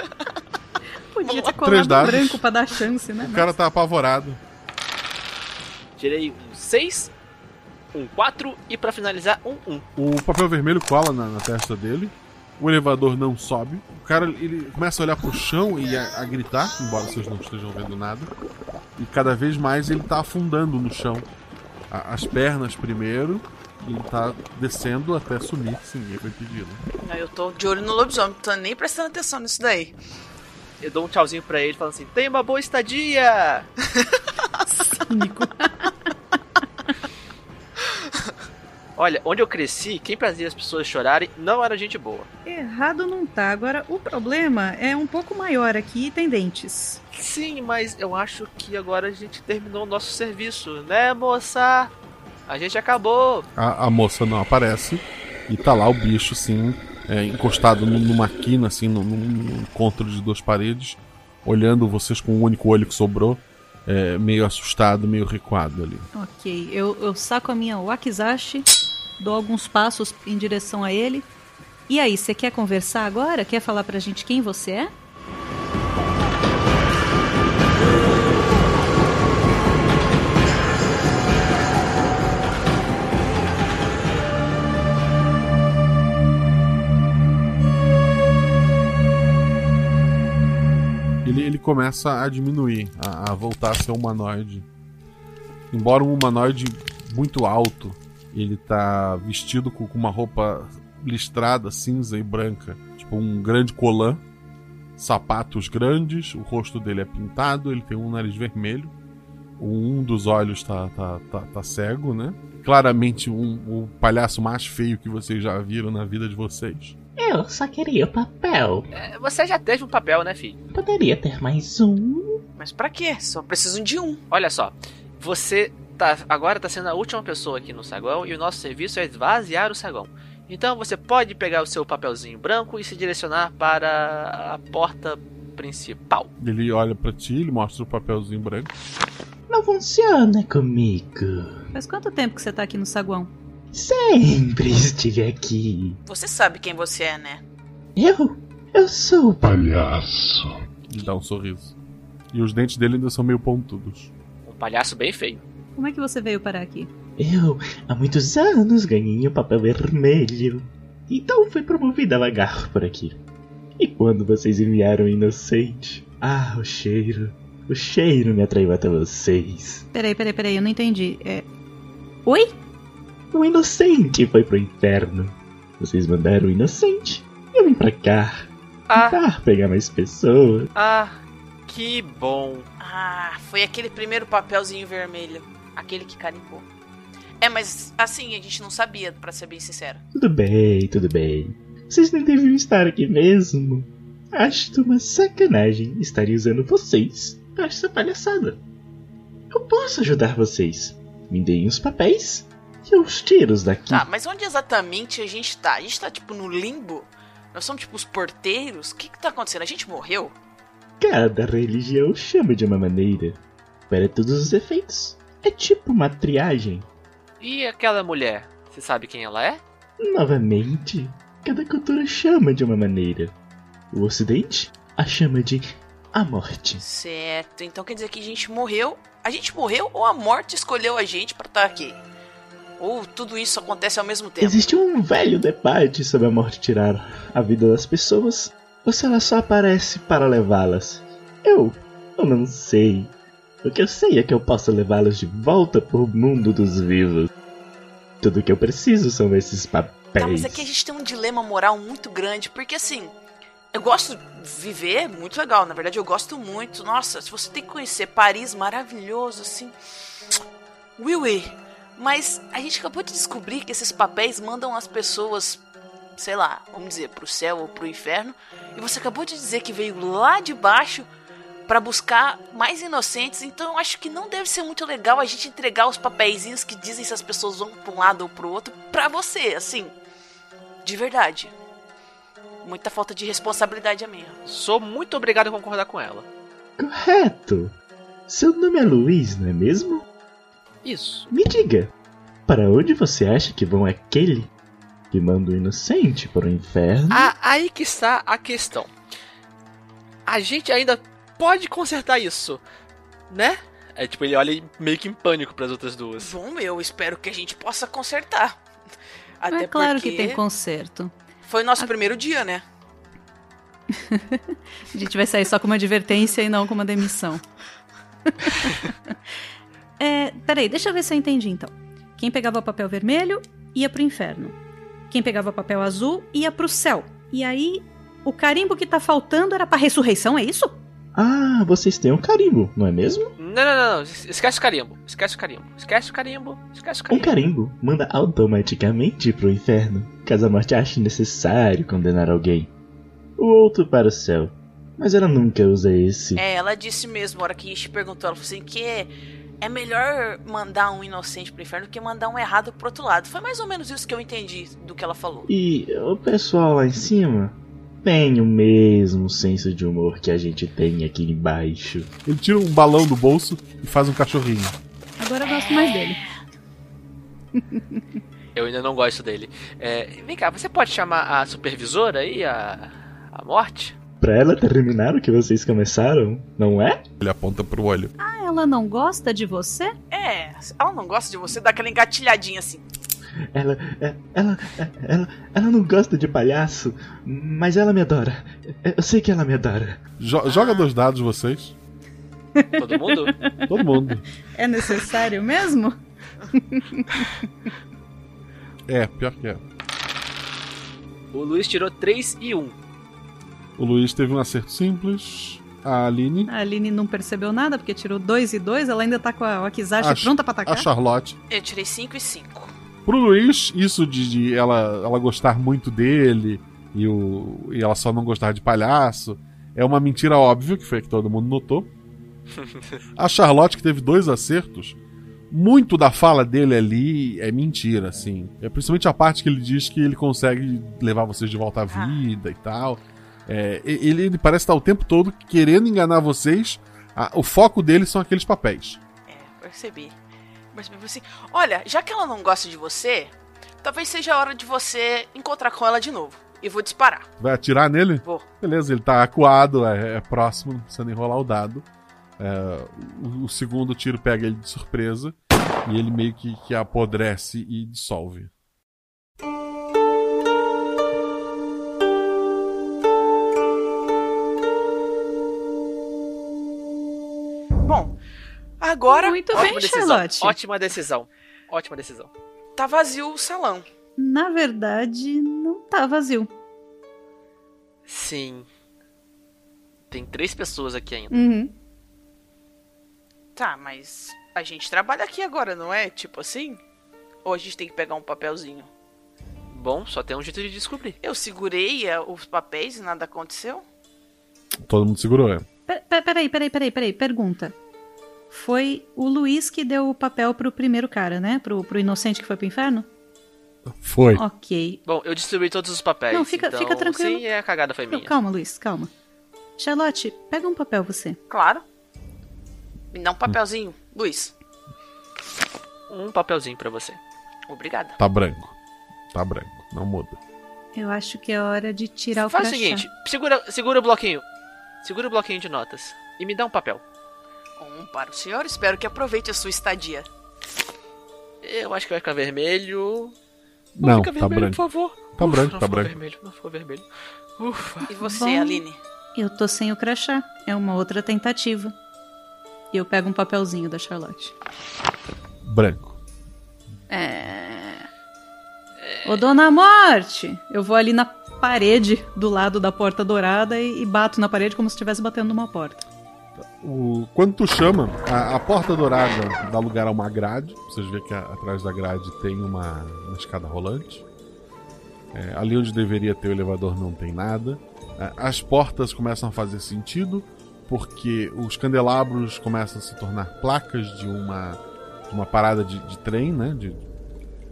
[laughs] Podia ter Três colado dados. branco pra dar chance, né? O cara tá apavorado. Tirei um 6, um 4 e pra finalizar um 1. O papel vermelho cola na, na testa dele. O elevador não sobe. O cara ele começa a olhar pro chão e a, a gritar, embora vocês não estejam vendo nada. E cada vez mais ele tá afundando no chão. A- as pernas primeiro. E ele tá descendo até sumir, ninguém foi pedido. Aí Eu tô de olho no lobisomem, não tô nem prestando atenção nisso daí. Eu dou um tchauzinho pra ele falando assim: tenha uma boa estadia! [laughs] Olha, onde eu cresci, quem fazia as pessoas chorarem não era gente boa. Errado não tá. Agora, o problema é um pouco maior aqui e tem dentes. Sim, mas eu acho que agora a gente terminou o nosso serviço, né, moça? A gente acabou. A, a moça não aparece. E tá lá o bicho, sim, é, encostado nu- numa quina, assim, num, num encontro de duas paredes. Olhando vocês com o único olho que sobrou. é, meio assustado, meio recuado ali. Ok, eu, eu saco a minha wakizashi, dou alguns passos em direção a ele. E aí, você quer conversar agora? Quer falar pra gente quem você é? Começa a diminuir, a, a voltar a ser um humanoide. Embora um humanoide muito alto, ele tá vestido com, com uma roupa listrada, cinza e branca, tipo um grande colã, sapatos grandes, o rosto dele é pintado, ele tem um nariz vermelho, um dos olhos tá, tá, tá, tá cego, né? Claramente um, o palhaço mais feio que vocês já viram na vida de vocês. Eu só queria o papel. É, Você já teve um papel, né, filho? Poderia ter mais um. Mas pra quê? Só preciso de um. Olha só, você tá, agora tá sendo a última pessoa aqui no saguão e o nosso serviço é esvaziar o saguão. Então você pode pegar o seu papelzinho branco e se direcionar para a porta principal. Ele olha pra ti, ele mostra o papelzinho branco. Não funciona comigo. Faz quanto tempo que você tá aqui no saguão? Sempre estive aqui. Você sabe quem você é, né? Eu? Eu sou o palhaço. Ele dá um sorriso. E os dentes dele ainda são meio pontudos. Um palhaço bem feio. Como é que você veio parar aqui? Eu, há muitos anos, ganhei o papel vermelho. Então fui promovido a vagar por aqui. E quando vocês enviaram o inocente? Ah, o cheiro. O cheiro me atraiu até vocês. Peraí, peraí, peraí, eu não entendi. É. Oi? O inocente foi pro inferno. Vocês mandaram o inocente. Eu vim pra cá. Ah. Tentar pegar mais pessoas. Ah, Que bom. Ah, foi aquele primeiro papelzinho vermelho. Aquele que carimbou. É, mas assim, a gente não sabia, pra ser bem sincero. Tudo bem, tudo bem. Vocês nem deviam estar aqui mesmo. Acho uma sacanagem estar usando vocês para essa palhaçada. Eu posso ajudar vocês. Me deem os papéis e os tiro daqui. Tá, mas onde exatamente a gente tá? A gente tá tipo no limbo? Nós somos tipo os porteiros? O que que tá acontecendo? A gente morreu? Cada religião chama de uma maneira. Para todos os efeitos. É tipo uma triagem. E aquela mulher? Você sabe quem ela é? Novamente, cada cultura chama de uma maneira. O Ocidente a chama de a morte. Certo, então quer dizer que a gente morreu. A gente morreu ou a morte escolheu a gente pra estar aqui? Ou tudo isso acontece ao mesmo tempo? Existe um velho debate sobre a morte tirar a vida das pessoas ou se ela só aparece para levá-las. Eu, eu não sei. O que eu sei é que eu posso levá-las de volta pro mundo dos vivos. Tudo que eu preciso são esses papéis. Tá, mas aqui a gente tem um dilema moral muito grande, porque assim, eu gosto de viver, muito legal, na verdade eu gosto muito. Nossa, se você tem que conhecer Paris, maravilhoso, assim. Oui, oui. Mas a gente acabou de descobrir que esses papéis mandam as pessoas, sei lá, vamos dizer, pro céu ou pro inferno. E você acabou de dizer que veio lá de baixo para buscar mais inocentes, então eu acho que não deve ser muito legal a gente entregar os papeizinhos que dizem se as pessoas vão pra um lado ou pro outro pra você, assim. De verdade. Muita falta de responsabilidade a minha. Sou muito obrigado a concordar com ela. Correto. Seu nome é Luiz, não é mesmo? Isso. Me diga, para onde você acha que vão aquele que manda o inocente para o inferno? Ah, aí que está a questão. A gente ainda pode consertar isso, né? É tipo, ele olha meio que em pânico para as outras duas. Bom, eu espero que a gente possa consertar. Até é claro porque que tem conserto. Foi nosso primeiro dia, né? [laughs] A gente vai sair só com uma advertência e não com uma demissão. [laughs] é, peraí, deixa eu ver se eu entendi então. Quem pegava papel vermelho ia pro inferno. Quem pegava papel azul ia pro céu. E aí, o carimbo que tá faltando era pra ressurreição, é isso? Ah, vocês têm um carimbo, não é mesmo? Não, não, não, não. Esquece o carimbo. Esquece o carimbo. Esquece o carimbo. Esquece o Um carimbo. carimbo manda automaticamente pro inferno, caso a morte ache necessário condenar alguém. O outro para o céu. Mas ela nunca usa esse. É, ela disse mesmo, na hora que a gente perguntou, ela falou assim que é, melhor mandar um inocente pro inferno do que mandar um errado pro outro lado. Foi mais ou menos isso que eu entendi do que ela falou. E o pessoal lá em cima tem o mesmo senso de humor que a gente tem aqui embaixo. Ele tira um balão do bolso e faz um cachorrinho. Agora eu gosto mais dele. [laughs] Eu ainda não gosto dele. É, vem cá, você pode chamar a supervisora aí, a, a morte? Pra ela terminar o que vocês começaram, não é? Ele aponta pro olho. Ah, ela não gosta de você? É, ela não gosta de você, dá aquela engatilhadinha assim. Ela, é, ela, é, ela, ela não gosta de palhaço, mas ela me adora. Eu sei que ela me adora. Jo- joga dois dados vocês. Todo mundo? Todo mundo. É necessário mesmo? É, pior que é. O Luiz tirou 3 e 1. O Luiz teve um acerto simples. A Aline. A Aline não percebeu nada porque tirou 2 e 2, ela ainda tá com a Wakizashi A- pronta pra atacar. A Charlotte. Eu tirei 5 e 5. Pro Luiz, isso de, de ela, ela gostar muito dele e, o, e ela só não gostar de palhaço é uma mentira óbvia, que foi a que todo mundo notou. [laughs] A Charlotte, que teve dois acertos, muito da fala dele ali é mentira, assim. É principalmente a parte que ele diz que ele consegue levar vocês de volta à vida e tal. É, ele, ele parece estar o tempo todo querendo enganar vocês. A- o foco dele são aqueles papéis. Percebi. Percebi assim, olha, já que ela não gosta de você, talvez seja a hora de você encontrar com ela de novo. E vou disparar. Vai atirar nele? Vou. Beleza, ele tá acuado, é, é próximo, não precisa nem rolar o dado. É, o, o segundo tiro pega ele de surpresa e ele meio que, que apodrece e dissolve. Bom, agora. Muito bem, decisão. Charlotte. Ótima decisão. Ótima decisão. Tá vazio o salão. Na verdade, não tá vazio. Sim. Tem três pessoas aqui ainda. Uhum. Tá, mas a gente trabalha aqui agora, não é? Tipo assim? Ou a gente tem que pegar um papelzinho? Bom, só tem um jeito de descobrir. Eu segurei eh, os papéis e nada aconteceu? Todo mundo segurou, é. Pe- pe- Peraí, peraí, peraí, peraí. Pergunta. Foi o Luiz que deu o papel pro primeiro cara, né? Pro, pro inocente que foi pro inferno? Foi. Ok. Bom, eu distribuí todos os papéis. Não, fica- então, fica tranquilo. Sim, a cagada foi Não, minha. calma, Luiz, calma. Charlotte, pega um papel você. Claro. Me dá um papelzinho, Luiz. Um papelzinho pra você. Obrigada. Tá branco. Tá branco. Não muda. Eu acho que é hora de tirar o Faz o crachá. seguinte, segura, segura o bloquinho. Segura o bloquinho de notas. E me dá um papel. Um para o senhor, espero que aproveite a sua estadia. Eu acho que vai ficar vermelho. Não, fica tá vermelho, branco. por favor. Tá Ufa, branco, não tá ficou branco. vermelho, não ficou vermelho. Ufa. E você, Bom, Aline? Eu tô sem o crachá. É uma outra tentativa. E eu pego um papelzinho da Charlotte. Branco. É. Ô, Dona Morte! Eu vou ali na parede do lado da porta dourada e, e bato na parede como se estivesse batendo numa porta. O, quando tu chama, a, a porta dourada dá lugar a uma grade. Vocês vê que a- atrás da grade tem uma, uma escada rolante. É, ali onde deveria ter o elevador não tem nada. É, as portas começam a fazer sentido porque os candelabros começam a se tornar placas de uma, de uma parada de, de trem, né? De,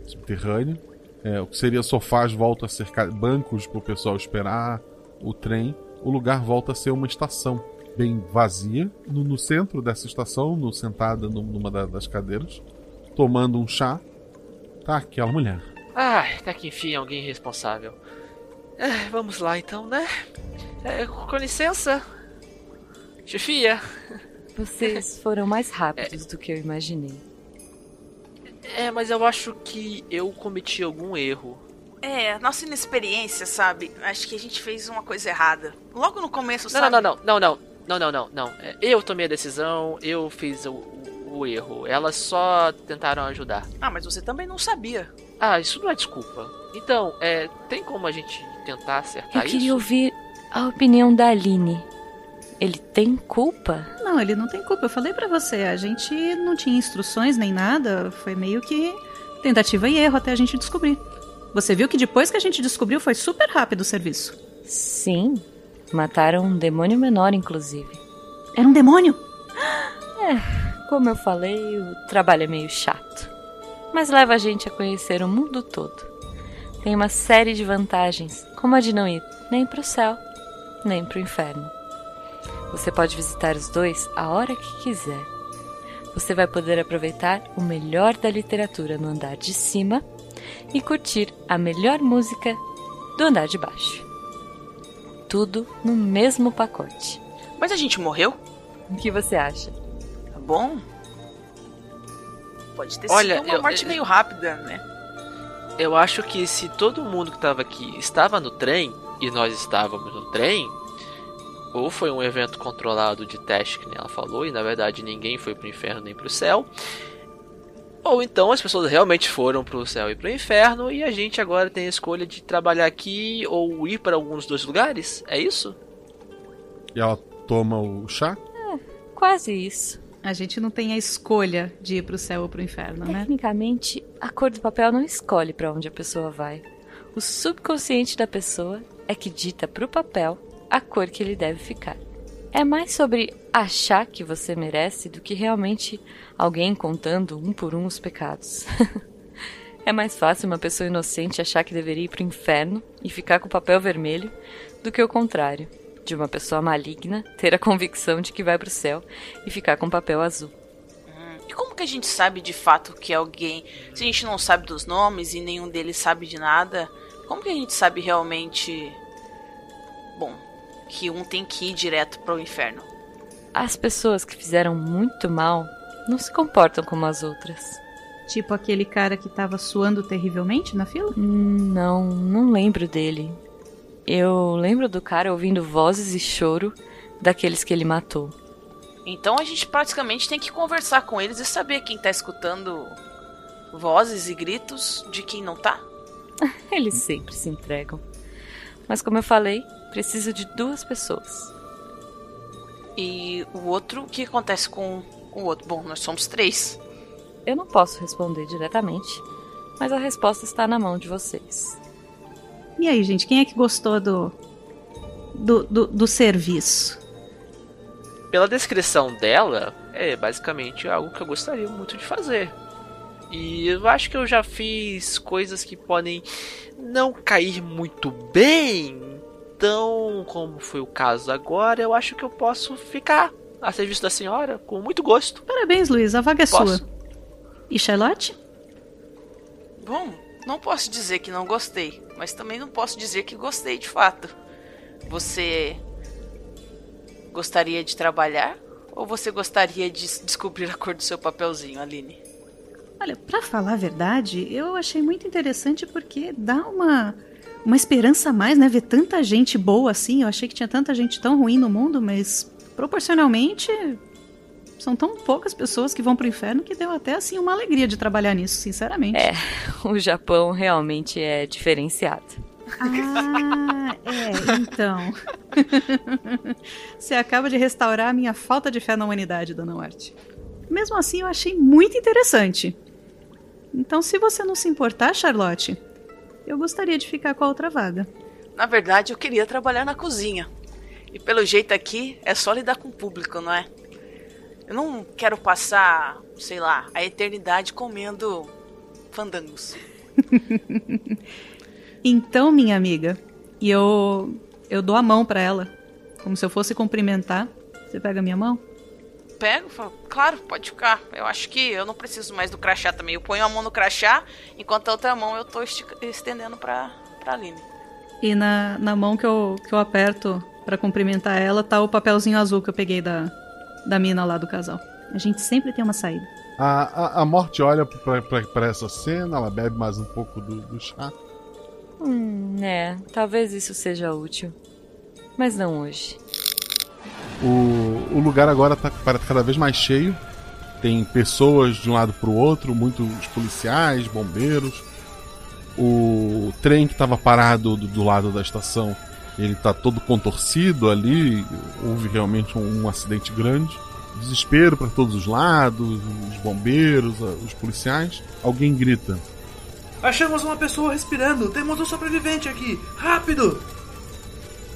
subterrâneo. É, o que seria sofás volta a ser bancos para o pessoal esperar o trem. O lugar volta a ser uma estação bem vazia. No, no centro dessa estação, no, sentada num- numa da- das cadeiras, tomando um chá, tá aquela mulher. Ai, até que enfim alguém responsável. É, vamos lá então, né? É, com licença. Chefia. Vocês foram mais rápidos do que eu imaginei. É, mas eu acho que eu cometi algum erro. É, nossa inexperiência, sabe? Acho que a gente fez uma coisa errada. Logo no começo, não, sabe? Não, não, não, não, não, não, não, não. Eu tomei a decisão, eu fiz o, o erro. Elas só tentaram ajudar. Ah, mas você também não sabia. Ah, isso não é desculpa. Então, é, tem como a gente tentar acertar isso? Eu queria isso? ouvir a opinião da Aline. Ele tem culpa? Não, ele não tem culpa. Eu falei pra você, a gente não tinha instruções nem nada. Foi meio que tentativa e erro até a gente descobrir. Você viu que depois que a gente descobriu foi super rápido o serviço. Sim. Mataram um demônio menor, inclusive. Era um demônio? É, como eu falei, o trabalho é meio chato. Mas leva a gente a conhecer o mundo todo. Tem uma série de vantagens, como a de não ir nem pro céu, nem pro inferno. Você pode visitar os dois a hora que quiser. Você vai poder aproveitar o melhor da literatura no andar de cima e curtir a melhor música do andar de baixo. Tudo no mesmo pacote. Mas a gente morreu? O que você acha? Tá bom? Pode ter Olha, sido uma eu- morte eu- meio rápida, né? Eu acho que se todo mundo que estava aqui estava no trem e nós estávamos no trem, ou foi um evento controlado de teste que nem ela falou e na verdade ninguém foi pro inferno nem pro céu, ou então as pessoas realmente foram pro céu e pro inferno e a gente agora tem a escolha de trabalhar aqui ou ir para alguns dos lugares. É isso? E ela toma o chá. Quase isso. A gente não tem a escolha de ir pro céu ou pro inferno, né? Tecnicamente, a cor do papel não escolhe para onde a pessoa vai. O subconsciente da pessoa é que dita pro papel a cor que ele deve ficar. É mais sobre achar que você merece do que realmente alguém contando um por um os pecados. [laughs] é mais fácil uma pessoa inocente achar que deveria ir pro inferno e ficar com o papel vermelho do que o contrário, de uma pessoa maligna ter a convicção de que vai pro céu e ficar com o papel azul. E como que a gente sabe de fato que alguém. Se a gente não sabe dos nomes e nenhum deles sabe de nada, como que a gente sabe realmente. Bom, que um tem que ir direto pro inferno? As pessoas que fizeram muito mal não se comportam como as outras. Tipo aquele cara que tava suando terrivelmente na fila? Não, não lembro dele. Eu lembro do cara ouvindo vozes e choro daqueles que ele matou. Então a gente praticamente tem que conversar com eles e saber quem tá escutando vozes e gritos de quem não tá. [laughs] Eles sempre se entregam. Mas como eu falei, preciso de duas pessoas. E o outro, o que acontece com o outro? Bom, nós somos três. Eu não posso responder diretamente, mas a resposta está na mão de vocês. E aí, gente, quem é que gostou do, do, do, do serviço? Pela descrição dela, é basicamente algo que eu gostaria muito de fazer. E eu acho que eu já fiz coisas que podem não cair muito bem. Então, como foi o caso agora, eu acho que eu posso ficar a serviço da senhora com muito gosto. Parabéns, Luiz, a vaga é Posso? sua. E Charlotte? Bom, não posso dizer que não gostei, mas também não posso dizer que gostei de fato. Você gostaria de trabalhar ou você gostaria de descobrir a cor do seu papelzinho, Aline? Olha, pra falar a verdade, eu achei muito interessante porque dá uma uma esperança a mais, né? Ver tanta gente boa assim. Eu achei que tinha tanta gente tão ruim no mundo, mas proporcionalmente são tão poucas pessoas que vão pro inferno que deu até assim uma alegria de trabalhar nisso, sinceramente. É, o Japão realmente é diferenciado. Ah, é, então. [laughs] Você acaba de restaurar a minha falta de fé na humanidade, dona Wart. Mesmo assim, eu achei muito interessante. Então, se você não se importar, Charlotte, eu gostaria de ficar com a outra vaga. Na verdade, eu queria trabalhar na cozinha. E pelo jeito aqui, é só lidar com o público, não é? Eu não quero passar, sei lá, a eternidade comendo fandangos. [laughs] Então, minha amiga, e eu eu dou a mão pra ela, como se eu fosse cumprimentar. Você pega a minha mão? Pego, falo, claro, pode ficar. Eu acho que eu não preciso mais do crachá também. Eu ponho a mão no crachá, enquanto a outra mão eu tô estendendo pra, pra Aline. E na, na mão que eu, que eu aperto pra cumprimentar ela tá o papelzinho azul que eu peguei da, da mina lá do casal. A gente sempre tem uma saída. A, a, a morte olha pra, pra, pra essa cena, ela bebe mais um pouco do, do chá. Hum, é, talvez isso seja útil. Mas não hoje. O, o lugar agora tá para- cada vez mais cheio. Tem pessoas de um lado para o outro, muitos policiais, bombeiros. O trem que estava parado do, do lado da estação, ele tá todo contorcido ali. Houve realmente um, um acidente grande. Desespero para todos os lados, os bombeiros, os policiais. Alguém grita: Achamos uma pessoa respirando. Temos um sobrevivente aqui. Rápido!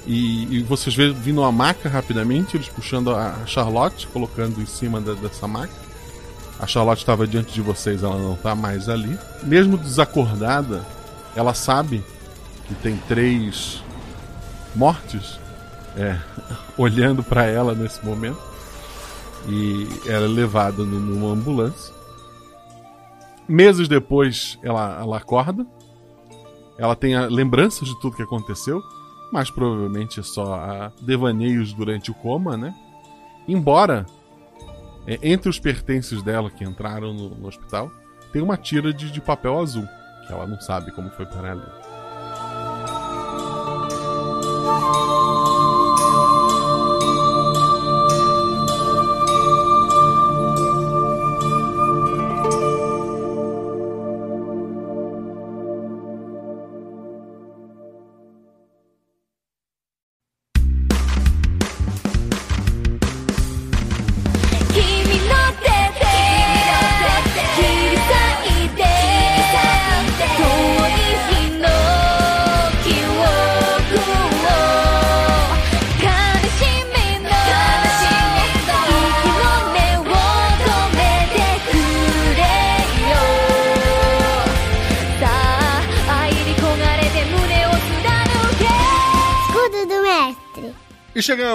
E, e vocês vê vindo uma maca rapidamente, eles puxando a Charlotte, colocando em cima da- dessa maca. A Charlotte estava diante de vocês, ela não está mais ali. Mesmo desacordada, ela sabe que tem três mortes é, [laughs] olhando para ela nesse momento. E ela é levada nu- numa ambulância. Meses depois, ela, ela acorda. Ela tem lembranças de tudo que aconteceu, mas provavelmente só a devaneios durante o coma, né? Embora é, entre os pertences dela que entraram no, no hospital, tem uma tira de, de papel azul, que ela não sabe como foi parar ali.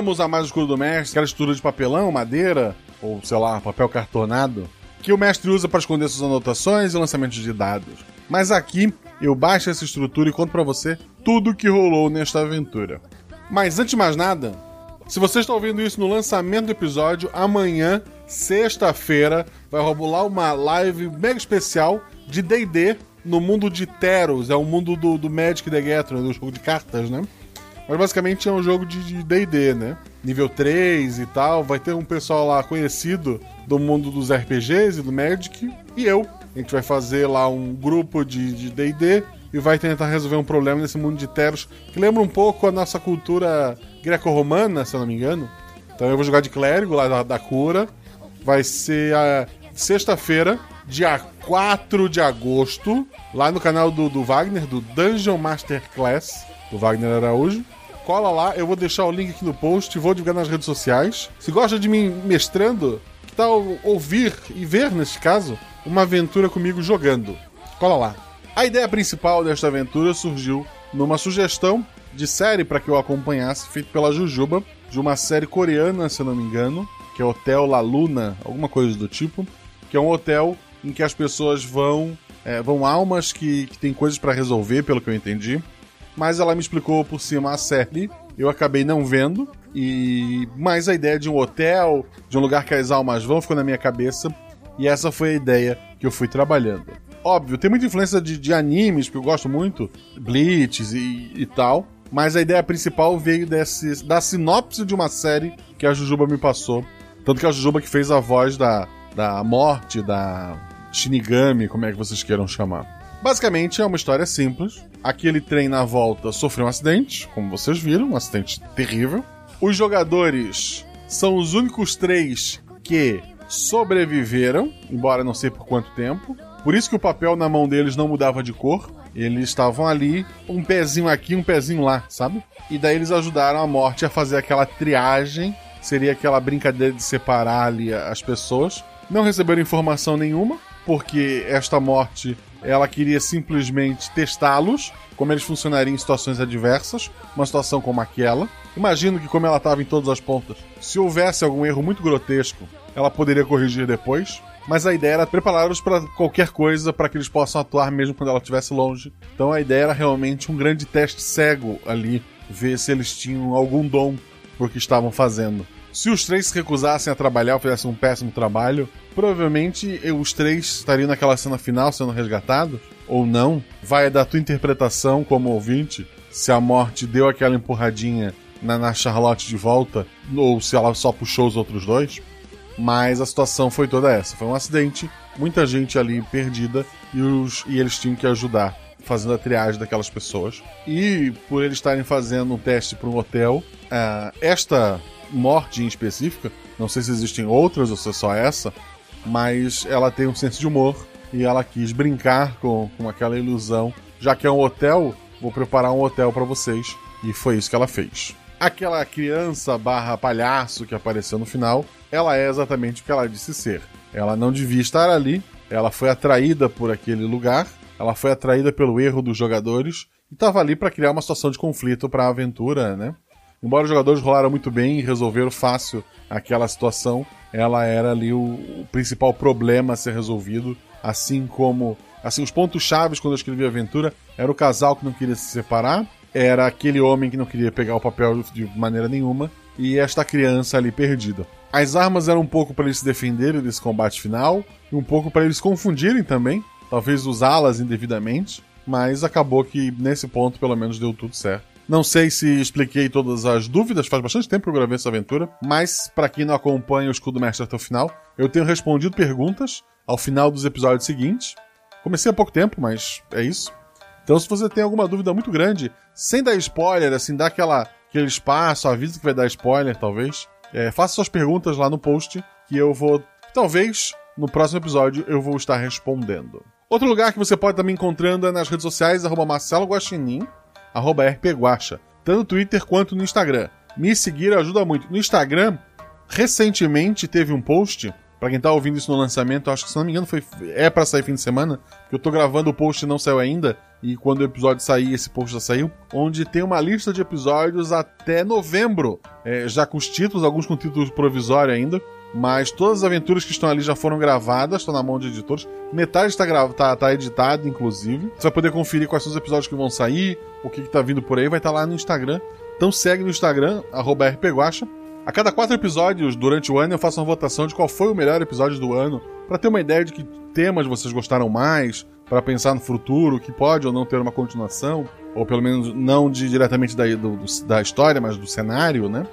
Chegamos a mais o escudo do mestre, aquela estrutura de papelão, madeira, ou sei lá, papel cartonado, que o mestre usa para esconder suas anotações e lançamentos de dados. Mas aqui eu baixo essa estrutura e conto para você tudo o que rolou nesta aventura. Mas antes de mais nada, se você está ouvindo isso no lançamento do episódio, amanhã, sexta-feira, vai rolar uma live mega especial de D&D no mundo de Teros, é o mundo do, do Magic the Gathering, do jogo de cartas, né? Mas basicamente é um jogo de DD, né? Nível 3 e tal. Vai ter um pessoal lá conhecido do mundo dos RPGs e do Magic. E eu. A gente vai fazer lá um grupo de DD e vai tentar resolver um problema nesse mundo de Teros que lembra um pouco a nossa cultura greco-romana, se eu não me engano. Então eu vou jogar de clérigo lá da, da cura. Vai ser a sexta-feira, dia 4 de agosto, lá no canal do, do Wagner, do Dungeon Master Class, do Wagner Araújo. Cola lá, eu vou deixar o link aqui no post, vou divulgar nas redes sociais. Se gosta de mim mestrando, que tal ouvir e ver, neste caso, uma aventura comigo jogando? Cola lá. A ideia principal desta aventura surgiu numa sugestão de série para que eu acompanhasse, feita pela Jujuba, de uma série coreana, se eu não me engano, que é Hotel La Luna, alguma coisa do tipo, que é um hotel em que as pessoas vão é, vão almas que, que têm coisas para resolver, pelo que eu entendi. Mas ela me explicou por cima a série, eu acabei não vendo. E mais a ideia de um hotel, de um lugar que as almas vão, ficou na minha cabeça. E essa foi a ideia que eu fui trabalhando. Óbvio, tem muita influência de, de animes, que eu gosto muito, Bleach e, e tal. Mas a ideia principal veio desse, da sinopse de uma série que a Jujuba me passou. Tanto que a Jujuba que fez a voz da, da morte, da Shinigami, como é que vocês queiram chamar. Basicamente é uma história simples. Aquele trem na volta sofreu um acidente, como vocês viram, um acidente terrível. Os jogadores são os únicos três que sobreviveram, embora não sei por quanto tempo. Por isso que o papel na mão deles não mudava de cor. Eles estavam ali, um pezinho aqui, um pezinho lá, sabe? E daí eles ajudaram a morte a fazer aquela triagem. Seria aquela brincadeira de separar ali as pessoas. Não receberam informação nenhuma, porque esta morte ela queria simplesmente testá-los, como eles funcionariam em situações adversas, uma situação como aquela. Imagino que, como ela estava em todas as pontas, se houvesse algum erro muito grotesco, ela poderia corrigir depois. Mas a ideia era prepará-los para qualquer coisa, para que eles possam atuar mesmo quando ela estivesse longe. Então a ideia era realmente um grande teste cego ali, ver se eles tinham algum dom por que estavam fazendo. Se os três se recusassem a trabalhar ou fizessem um péssimo trabalho, provavelmente os três estariam naquela cena final sendo resgatados, ou não. Vai da tua interpretação como ouvinte, se a morte deu aquela empurradinha na, na Charlotte de volta, ou se ela só puxou os outros dois. Mas a situação foi toda essa. Foi um acidente, muita gente ali perdida e, os, e eles tinham que ajudar fazendo a triagem daquelas pessoas. E por eles estarem fazendo um teste para um hotel, uh, esta morte em específica, não sei se existem outras ou se é só essa, mas ela tem um senso de humor e ela quis brincar com, com aquela ilusão. Já que é um hotel, vou preparar um hotel para vocês. E foi isso que ela fez. Aquela criança barra palhaço que apareceu no final, ela é exatamente o que ela disse ser. Ela não devia estar ali, ela foi atraída por aquele lugar, ela foi atraída pelo erro dos jogadores e estava ali para criar uma situação de conflito para a aventura, né? Embora os jogadores rolaram muito bem e resolveram fácil aquela situação, ela era ali o, o principal problema a ser resolvido, assim como assim os pontos chaves quando eu escrevi a aventura era o casal que não queria se separar, era aquele homem que não queria pegar o papel de maneira nenhuma e esta criança ali perdida. As armas eram um pouco para eles se defenderem desse combate final e um pouco para eles confundirem também, talvez usá-las indevidamente, mas acabou que nesse ponto pelo menos deu tudo certo. Não sei se expliquei todas as dúvidas, faz bastante tempo que eu gravei essa aventura, mas para quem não acompanha o Escudo Mestre até o final, eu tenho respondido perguntas ao final dos episódios seguintes. Comecei há pouco tempo, mas é isso. Então, se você tem alguma dúvida muito grande, sem dar spoiler, assim, dá aquela, aquele espaço, avisa que vai dar spoiler, talvez, é, faça suas perguntas lá no post que eu vou, talvez, no próximo episódio, eu vou estar respondendo. Outro lugar que você pode estar me encontrando é nas redes sociais, arroba Marcelo Guaxinim rpguacha, tanto no Twitter quanto no Instagram. Me seguir ajuda muito. No Instagram, recentemente teve um post, para quem tá ouvindo isso no lançamento, acho que se não me engano foi, é para sair fim de semana, que eu tô gravando o post e não saiu ainda, e quando o episódio sair, esse post já saiu, onde tem uma lista de episódios até novembro, é, já com os títulos, alguns com títulos provisório ainda, mas todas as aventuras que estão ali já foram gravadas, estão na mão de editores. Metade está gra... tá, tá editado, inclusive. Você vai poder conferir quais são os episódios que vão sair, o que, está vindo por aí, vai estar tá lá no Instagram. Então segue no Instagram, rpguacha. A cada quatro episódios durante o ano eu faço uma votação de qual foi o melhor episódio do ano, para ter uma ideia de que temas vocês gostaram mais, para pensar no futuro, que pode ou não ter uma continuação, ou pelo menos não de, diretamente da, do, da história, mas do cenário, né?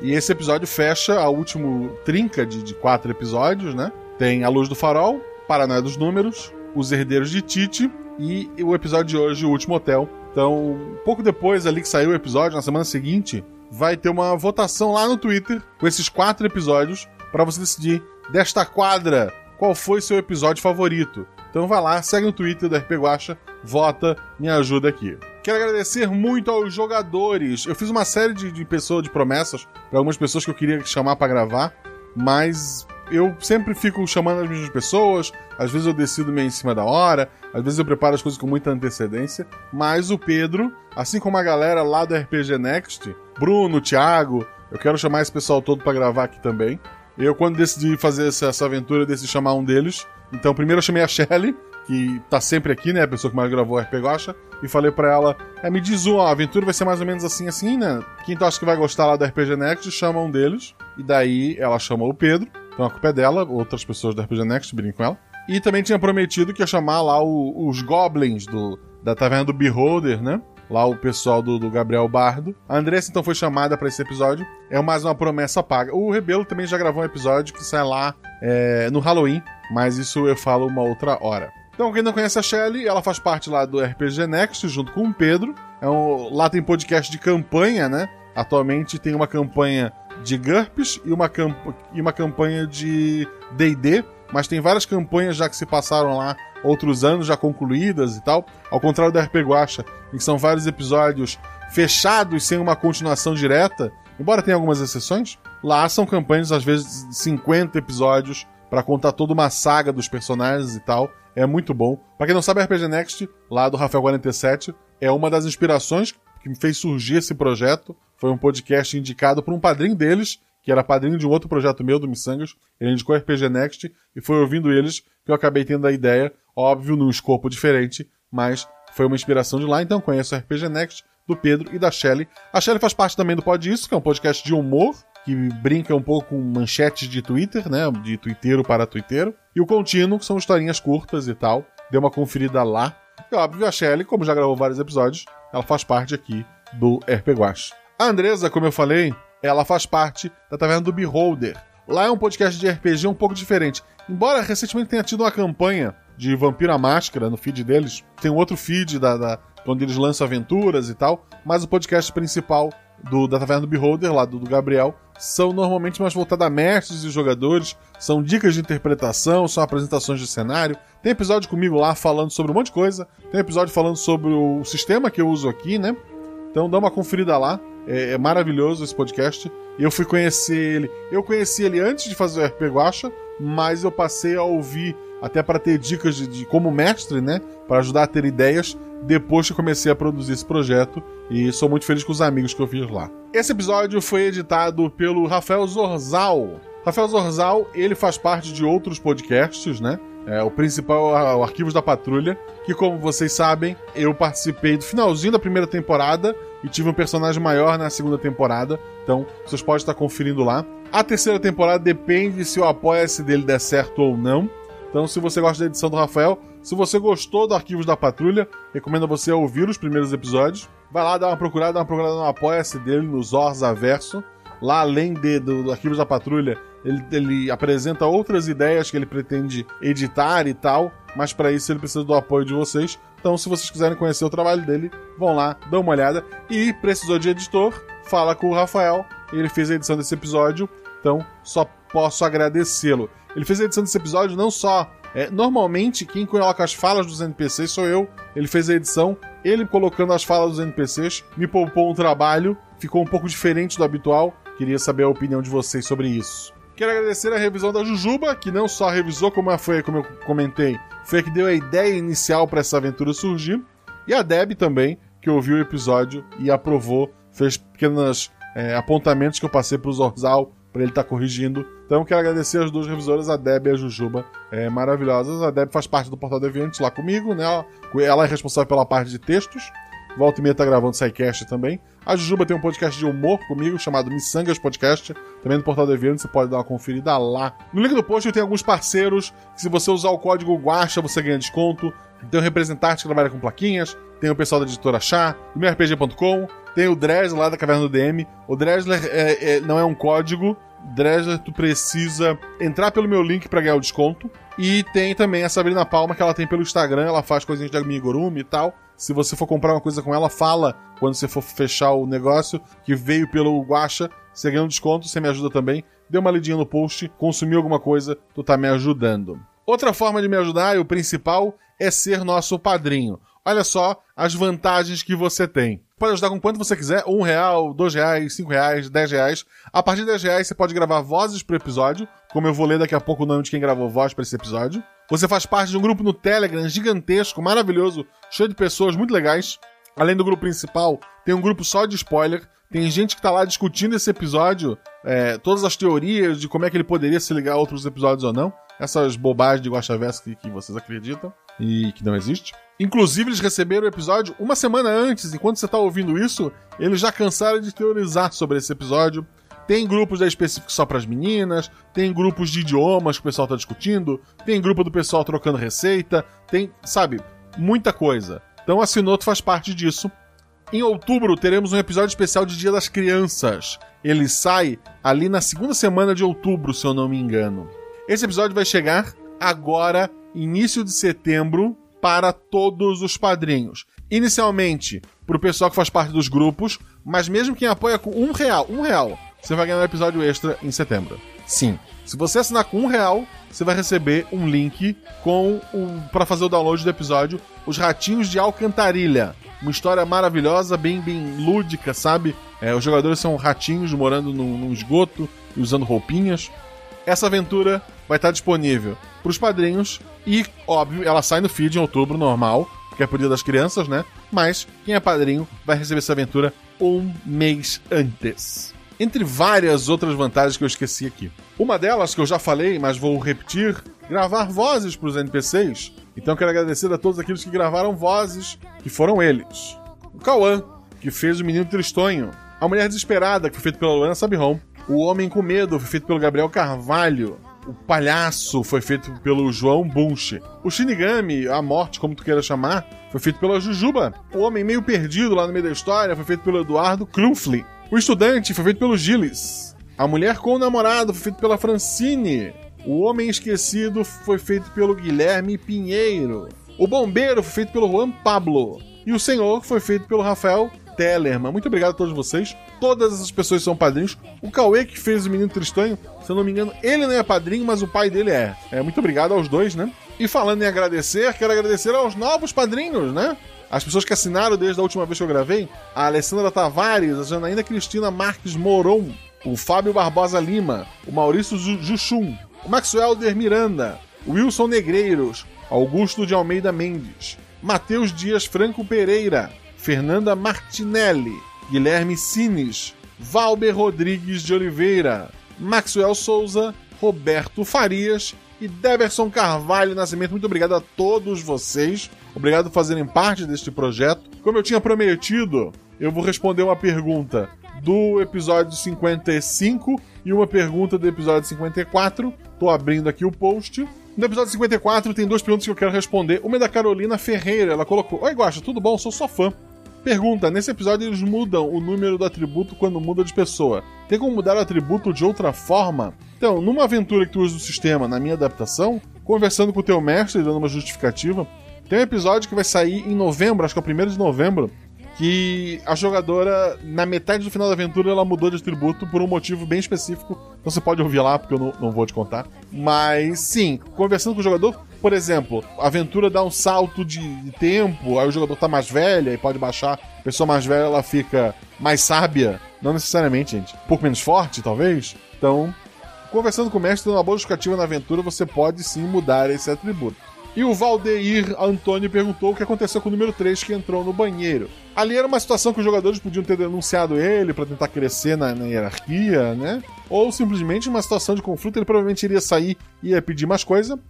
E esse episódio fecha a último trinca de, de quatro episódios, né? Tem A Luz do Farol, Paranoia dos Números, Os Herdeiros de Tite e o episódio de hoje, O Último Hotel. Então, pouco depois ali que saiu o episódio, na semana seguinte, vai ter uma votação lá no Twitter com esses quatro episódios para você decidir desta quadra qual foi seu episódio favorito. Então vai lá, segue no Twitter do RP Guacha, vota, me ajuda aqui. Quero agradecer muito aos jogadores. Eu fiz uma série de, de pessoas, de promessas, para algumas pessoas que eu queria chamar para gravar, mas eu sempre fico chamando as mesmas pessoas, às vezes eu decido meio em cima da hora, às vezes eu preparo as coisas com muita antecedência, mas o Pedro, assim como a galera lá do RPG Next, Bruno, Thiago, eu quero chamar esse pessoal todo para gravar aqui também. Eu, quando decidi fazer essa, aventura, decidi chamar um deles. Então, primeiro eu chamei a Shelly, que tá sempre aqui, né? A pessoa que mais gravou o RP Gosta, e falei para ela: é, me diz um, ó, a aventura vai ser mais ou menos assim, assim, né? Quem tu acha que vai gostar lá do RPG Next, chama um deles. E daí ela chamou o Pedro, então a culpa é dela, outras pessoas do RPG Next brincam com ela. E também tinha prometido que ia chamar lá o, os Goblins do, da taverna do Beholder, né? Lá o pessoal do, do Gabriel Bardo. A Andressa então foi chamada para esse episódio. É mais uma promessa paga. O Rebelo também já gravou um episódio que sai lá é, no Halloween, mas isso eu falo uma outra hora. Então, quem não conhece a Shelly, ela faz parte lá do RPG Next, junto com o Pedro. É um, lá tem podcast de campanha, né? Atualmente tem uma campanha de GURPS e uma, camp e uma campanha de D&D, mas tem várias campanhas já que se passaram lá outros anos já concluídas e tal. Ao contrário da RP Guacha, em que são vários episódios fechados sem uma continuação direta, embora tenha algumas exceções, lá são campanhas às vezes de 50 episódios para contar toda uma saga dos personagens e tal. É muito bom. Para quem não sabe, RPG Next, lá do Rafael 47, é uma das inspirações que me fez surgir esse projeto. Foi um podcast indicado por um padrinho deles, que era padrinho de um outro projeto meu, do Missangas. Ele indicou RPG Next e foi ouvindo eles que eu acabei tendo a ideia, óbvio, num escopo diferente, mas foi uma inspiração de lá, então conheço o RPG Next, do Pedro e da Shelley. A Shelley faz parte também do Pod Isso, que é um podcast de humor, que brinca um pouco com manchetes de Twitter, né? De twitteiro para twitteiro. E o Contínuo, que são historinhas curtas e tal. Dê uma conferida lá. E óbvio, a Shelley, como já gravou vários episódios, ela faz parte aqui do RP Guache. A Andresa, como eu falei, ela faz parte da Taverna do Beholder. Lá é um podcast de RPG um pouco diferente. Embora recentemente tenha tido uma campanha de Vampiro à Máscara no feed deles, tem um outro feed da, da onde eles lançam aventuras e tal, mas o podcast principal do, da Taverna do Beholder, lá do, do Gabriel, são normalmente mais voltados a mestres e jogadores, são dicas de interpretação, são apresentações de cenário. Tem episódio comigo lá falando sobre um monte de coisa, tem episódio falando sobre o sistema que eu uso aqui, né? Então dá uma conferida lá, é, é maravilhoso esse podcast. Eu fui conhecer ele, eu conheci ele antes de fazer o RP Guacha, mas eu passei a ouvir até para ter dicas de, de, como mestre, né, para ajudar a ter ideias depois que comecei a produzir esse projeto e sou muito feliz com os amigos que eu fiz lá. Esse episódio foi editado pelo Rafael Zorzal. Rafael Zorzal, ele faz parte de outros podcasts, né? É, o principal é o Arquivos da Patrulha, que como vocês sabem, eu participei do finalzinho da primeira temporada e tive um personagem maior na segunda temporada, então vocês podem estar conferindo lá. A terceira temporada depende se o apoia-se dele der certo ou não. Então, se você gosta da edição do Rafael, se você gostou do Arquivos da Patrulha, recomendo você ouvir os primeiros episódios. Vai lá dar uma procurada, dar uma procurada no Apoia-se dele, no Zorza Verso. Lá, além de, do, do Arquivos da Patrulha, ele, ele, apresenta outras ideias que ele pretende editar e tal, mas para isso ele precisa do apoio de vocês. Então, se vocês quiserem conhecer o trabalho dele, vão lá, dão uma olhada. E precisou de editor, fala com o Rafael, ele fez a edição desse episódio, então só posso agradecê-lo. Ele fez a edição desse episódio não só. É, normalmente, quem coloca as falas dos NPCs sou eu. Ele fez a edição. Ele colocando as falas dos NPCs me poupou um trabalho. Ficou um pouco diferente do habitual. Queria saber a opinião de vocês sobre isso. Quero agradecer a revisão da Jujuba, que não só revisou, como foi, como eu comentei, foi a que deu a ideia inicial para essa aventura surgir. E a Deb também, que ouviu o episódio e aprovou, fez pequenos é, apontamentos que eu passei para o Zorzal para ele estar tá corrigindo. Então quero agradecer as duas revisoras, a Deb e a Jujuba, é, maravilhosas. A Deb faz parte do Portal Deviante lá comigo, né? Ela é responsável pela parte de textos. Volta e meia tá gravando SciCast também. A Jujuba tem um podcast de humor comigo chamado Missangas Podcast, também do Portal Deviante, você pode dar uma conferida lá. No link do post eu tenho alguns parceiros, que se você usar o código GUACHA você ganha desconto. Tem o representante que trabalha com plaquinhas, tem o pessoal da editora Chá, do MeuRPG.com, tem o Dresler lá da Caverna do DM. O Dresler é, é, não é um código, Dresler, tu precisa entrar pelo meu link para ganhar o desconto. E tem também a Sabrina Palma, que ela tem pelo Instagram, ela faz coisinhas de amigurumi e tal. Se você for comprar uma coisa com ela, fala quando você for fechar o negócio que veio pelo Guacha. Você ganha um desconto, você me ajuda também. Dê uma lidinha no post, consumiu alguma coisa, tu tá me ajudando. Outra forma de me ajudar, e o principal, é ser nosso padrinho. Olha só as vantagens que você tem. Pode ajudar com quanto você quiser, um real, dois reais, cinco reais, dez reais. A partir de dez reais você pode gravar vozes pro episódio, como eu vou ler daqui a pouco o nome de quem gravou voz para esse episódio. Você faz parte de um grupo no Telegram gigantesco, maravilhoso, cheio de pessoas muito legais. Além do grupo principal, tem um grupo só de spoiler. Tem gente que tá lá discutindo esse episódio, é, todas as teorias de como é que ele poderia se ligar a outros episódios ou não. Essas bobagens de Guaxaverso que, que vocês acreditam e que não existe. Inclusive, eles receberam o episódio uma semana antes. Enquanto você tá ouvindo isso, eles já cansaram de teorizar sobre esse episódio. Tem grupos da específico só para as meninas, tem grupos de idiomas que o pessoal tá discutindo, tem grupo do pessoal trocando receita, tem, sabe, muita coisa. Então a Sinoto faz parte disso. Em outubro teremos um episódio especial de Dia das Crianças. Ele sai ali na segunda semana de outubro, se eu não me engano. Esse episódio vai chegar agora, início de setembro, para todos os padrinhos. Inicialmente, para o pessoal que faz parte dos grupos, mas mesmo quem apoia com um real, um real, você vai ganhar um episódio extra em setembro. Sim. Se você assinar com um real, você vai receber um link com o para fazer o download do episódio Os Ratinhos de Alcantarilha. Uma história maravilhosa, bem bem lúdica, sabe? É, os jogadores são ratinhos morando num, num esgoto e usando roupinhas. Essa aventura vai estar disponível para os padrinhos e, óbvio, ela sai no feed em outubro normal, porque é por dia das crianças, né? Mas quem é padrinho vai receber essa aventura um mês antes. Entre várias outras vantagens que eu esqueci aqui. Uma delas, que eu já falei, mas vou repetir, gravar vozes para os NPCs. Então quero agradecer a todos aqueles que gravaram vozes, que foram eles. O Cauã, que fez o Menino Tristonho. A Mulher Desesperada, que foi feito pela Luana Sabihon. O Homem com Medo, foi feito pelo Gabriel Carvalho. O Palhaço foi feito pelo João Bunch. O Shinigami, a morte, como tu queira chamar, foi feito pela Jujuba. O Homem Meio Perdido, lá no meio da história, foi feito pelo Eduardo Krumfli. O Estudante foi feito pelo Gilles. A Mulher com o Namorado foi feito pela Francine. O Homem Esquecido foi feito pelo Guilherme Pinheiro. O Bombeiro foi feito pelo Juan Pablo. E o Senhor foi feito pelo Rafael Tellerman. Muito obrigado a todos vocês. Todas essas pessoas são padrinhos. O Cauê, que fez o Menino Tristonho, se eu não me engano, ele não é padrinho, mas o pai dele é. é muito obrigado aos dois, né? E falando em agradecer, quero agradecer aos novos padrinhos, né? As pessoas que assinaram desde a última vez que eu gravei: a Alessandra Tavares, a Janaína Cristina Marques Moron, o Fábio Barbosa Lima, o Maurício Juchum, o Maxwell Der Miranda, o Wilson Negreiros, Augusto de Almeida Mendes, Matheus Dias Franco Pereira, Fernanda Martinelli, Guilherme Sines, Valber Rodrigues de Oliveira, Maxwell Souza, Roberto Farias e Deberson Carvalho Nascimento. Muito obrigado a todos vocês. Obrigado por fazerem parte deste projeto. Como eu tinha prometido, eu vou responder uma pergunta do episódio 55 e uma pergunta do episódio 54. Tô abrindo aqui o post. No episódio 54 tem duas perguntas que eu quero responder. Uma é da Carolina Ferreira. Ela colocou: Oi, Guacha, tudo bom? Sou sua fã. Pergunta: Nesse episódio eles mudam o número do atributo quando muda de pessoa. Tem como mudar o atributo de outra forma? Então, numa aventura que tu usa o sistema, na minha adaptação, conversando com o teu mestre, dando uma justificativa, tem um episódio que vai sair em novembro, acho que é o primeiro de novembro, que a jogadora, na metade do final da aventura, ela mudou de atributo por um motivo bem específico. Então você pode ouvir lá, porque eu não, não vou te contar. Mas sim, conversando com o jogador, por exemplo, a aventura dá um salto de, tempo, aí o jogador tá mais velho, e pode baixar. A pessoa mais velha ela fica mais sábia. Não necessariamente, gente. Um pouco menos forte, talvez. Então, conversando com o mestre, dando uma boa justificativa na aventura, você pode sim mudar esse atributo. E o Valdeir Antônio perguntou o que aconteceu com o número 3 que entrou no banheiro. Ali era uma situação que os jogadores podiam ter denunciado ele para tentar crescer na, na, hierarquia, né? Ou simplesmente uma situação de conflito, ele provavelmente iria sair e ia pedir mais coisa.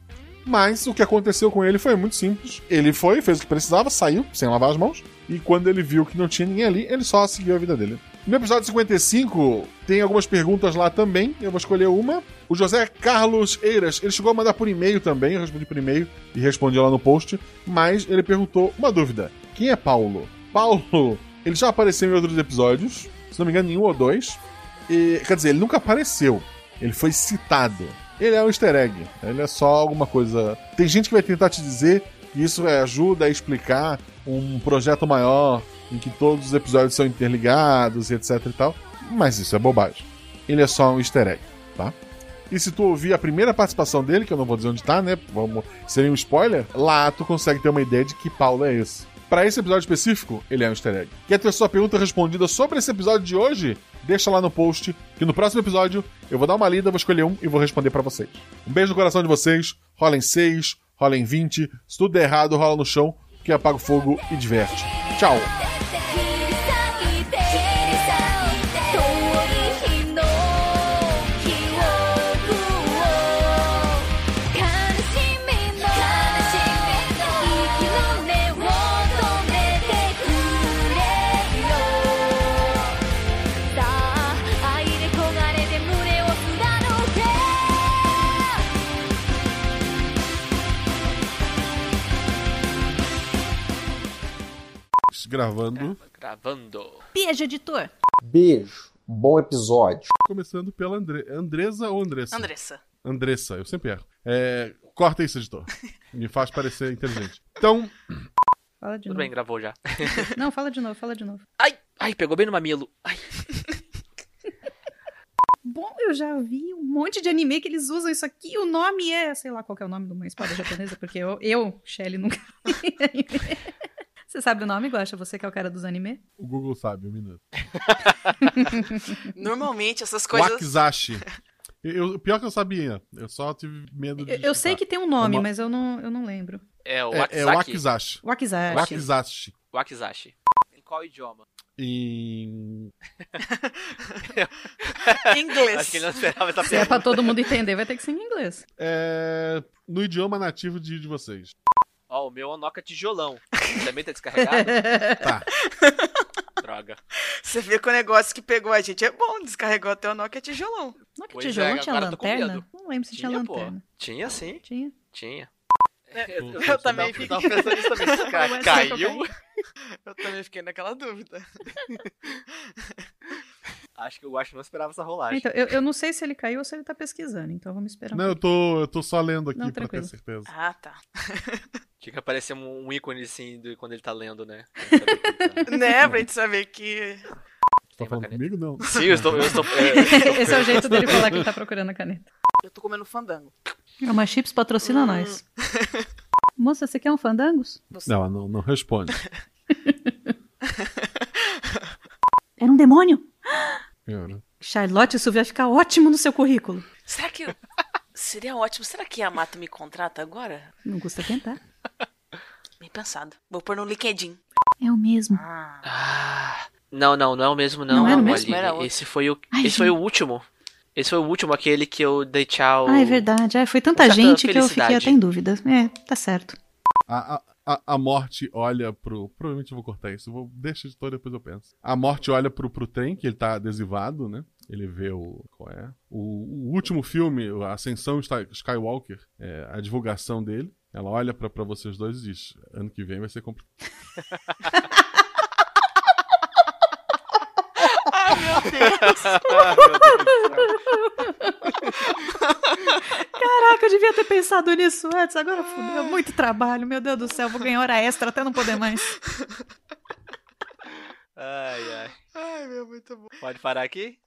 Mas o que aconteceu com ele foi muito simples. Ele foi, fez o que precisava, saiu, sem lavar as mãos. E quando ele viu que não tinha ninguém ali, ele só seguiu a vida dele. No episódio 55, tem algumas perguntas lá também. Eu vou escolher uma. O José Carlos Eiras, ele chegou a mandar por e-mail também. Eu respondi por e-mail e respondi lá no post. Mas ele perguntou uma dúvida: quem é Paulo? Paulo, ele já apareceu em outros episódios, se não me engano, nenhum ou dois. E, quer dizer, ele nunca apareceu. Ele foi citado. Ele é um easter egg. Ele é só alguma coisa. Tem gente que vai tentar te dizer E isso é, ajuda a explicar um projeto maior em que todos os episódios são interligados e etc e tal. Mas isso é bobagem. Ele é só um easter egg, tá? E se tu ouvir a primeira participação dele, que eu não vou dizer onde tá, né? Vamos, seria um spoiler. Lá tu consegue ter uma ideia de que Paulo é esse. Para esse episódio específico, ele é um easter egg. Quer ter sua pergunta respondida sobre esse episódio de hoje? Deixa lá no post, que no próximo episódio eu vou dar uma lida, vou escolher um e vou responder para vocês. Um beijo no coração de vocês, rola em 6, rola em 20, se tudo der errado, rola no chão, que apaga o fogo e diverte. Tchau! Gravando. Gravando. Beijo, editor. Beijo. Bom episódio. Começando pela Andre... Andresa ou Andressa? Andressa. Andressa, eu sempre erro. É... Corta isso, editor. [laughs] Me faz parecer inteligente. Então. Fala de Tudo novo. bem, gravou já. [laughs] Não, fala de novo, fala de novo. Ai, ai, pegou bem no mamilo. Ai. [laughs] Bom, eu já vi um monte de anime que eles usam isso aqui. O nome é, sei lá qual que é o nome de uma espada japonesa, porque eu, eu Shelly, nunca vi anime. Você sabe o nome, Guaxa? Você que é o cara dos anime? O Google sabe, um minuto. [laughs] Normalmente essas coisas. Wakizashi. Eu, pior que eu sabia. Eu só tive medo de. Eu, eu sei que tem um nome, É uma- mas eu não, eu não lembro. É o É, Wakizaki. é Wakizashi. Wakizashi. Wakizashi. Wakizashi. Em qual idioma? [laughs] Em. Inglês. Acho que ele não esperava essa Se é pra todo mundo entender, vai ter que ser em inglês. É... No idioma nativo de, de vocês. Ó, o meu é um Nokia tijolão. Também tá descarregado? [laughs] Tá. Droga. Você vê que o negócio que pegou a gente é bom, descarregou até o Nokia tijolão. Nokia Pois tijolão é, tinha lanterna? Não lembro se tinha, Tinha, pô. lanterna. Tinha sim. Tinha. Tinha. Eu, Eu, eu também tava, fiquei. tava pensando nisso também. [laughs] Caiu. Eu também fiquei naquela dúvida. [laughs] Acho que eu acho que não esperava essa rolagem. Então, eu, eu não sei se ele caiu ou se ele tá pesquisando, então vamos esperar um Não, eu tô, eu tô só lendo aqui Não, pra ter certeza. Ah, tá. [laughs] Tinha que aparecer um, um ícone assim do, quando ele tá lendo, né? [laughs] né, pra gente saber que. Você tá falando comigo? Não. Sim, eu estou. Eu estou [laughs] é, Esse é o jeito dele falar que ele tá procurando a caneta. Eu tô comendo fandango. É uma chips patrocina nós. Moça, você quer um fandangos? Não, ela não, não responde. Era um demônio? Cara. Charlotte, isso vai ficar ótimo no seu currículo. Será que. Seria ótimo. Será que a Mata me contrata agora? Não custa tentar. [laughs] Bem pensado. Vou pôr no LinkedIn. É o mesmo. Ah. Não, não, não é o mesmo, não. Não era o mesmo? Era outro. Esse foi o. Ai, esse foi o último. Esse foi o último, aquele que eu dei tchau. Ah, é verdade. Ah, foi tanta gente que eu fiquei até em dúvida. É, tá certo. A, a, a, a morte olha pro. Provavelmente eu vou cortar isso. Vou, deixa de todo, depois eu penso. A morte olha pro, pro trem, que ele tá adesivado, né? Ele vê o. Qual é? O, o último filme, a Ascensão Sky- Skywalker, é, a divulgação dele. Ela olha pra, pra vocês dois e diz: ano que vem vai ser complicado. [laughs] Ai, meu Deus. [laughs] Caraca, eu devia ter pensado nisso antes. Agora fudeu. Muito trabalho, meu Deus do céu. Vou ganhar hora extra até não poder mais. Ai, ai. Ai, meu, muito bom. Pode parar aqui?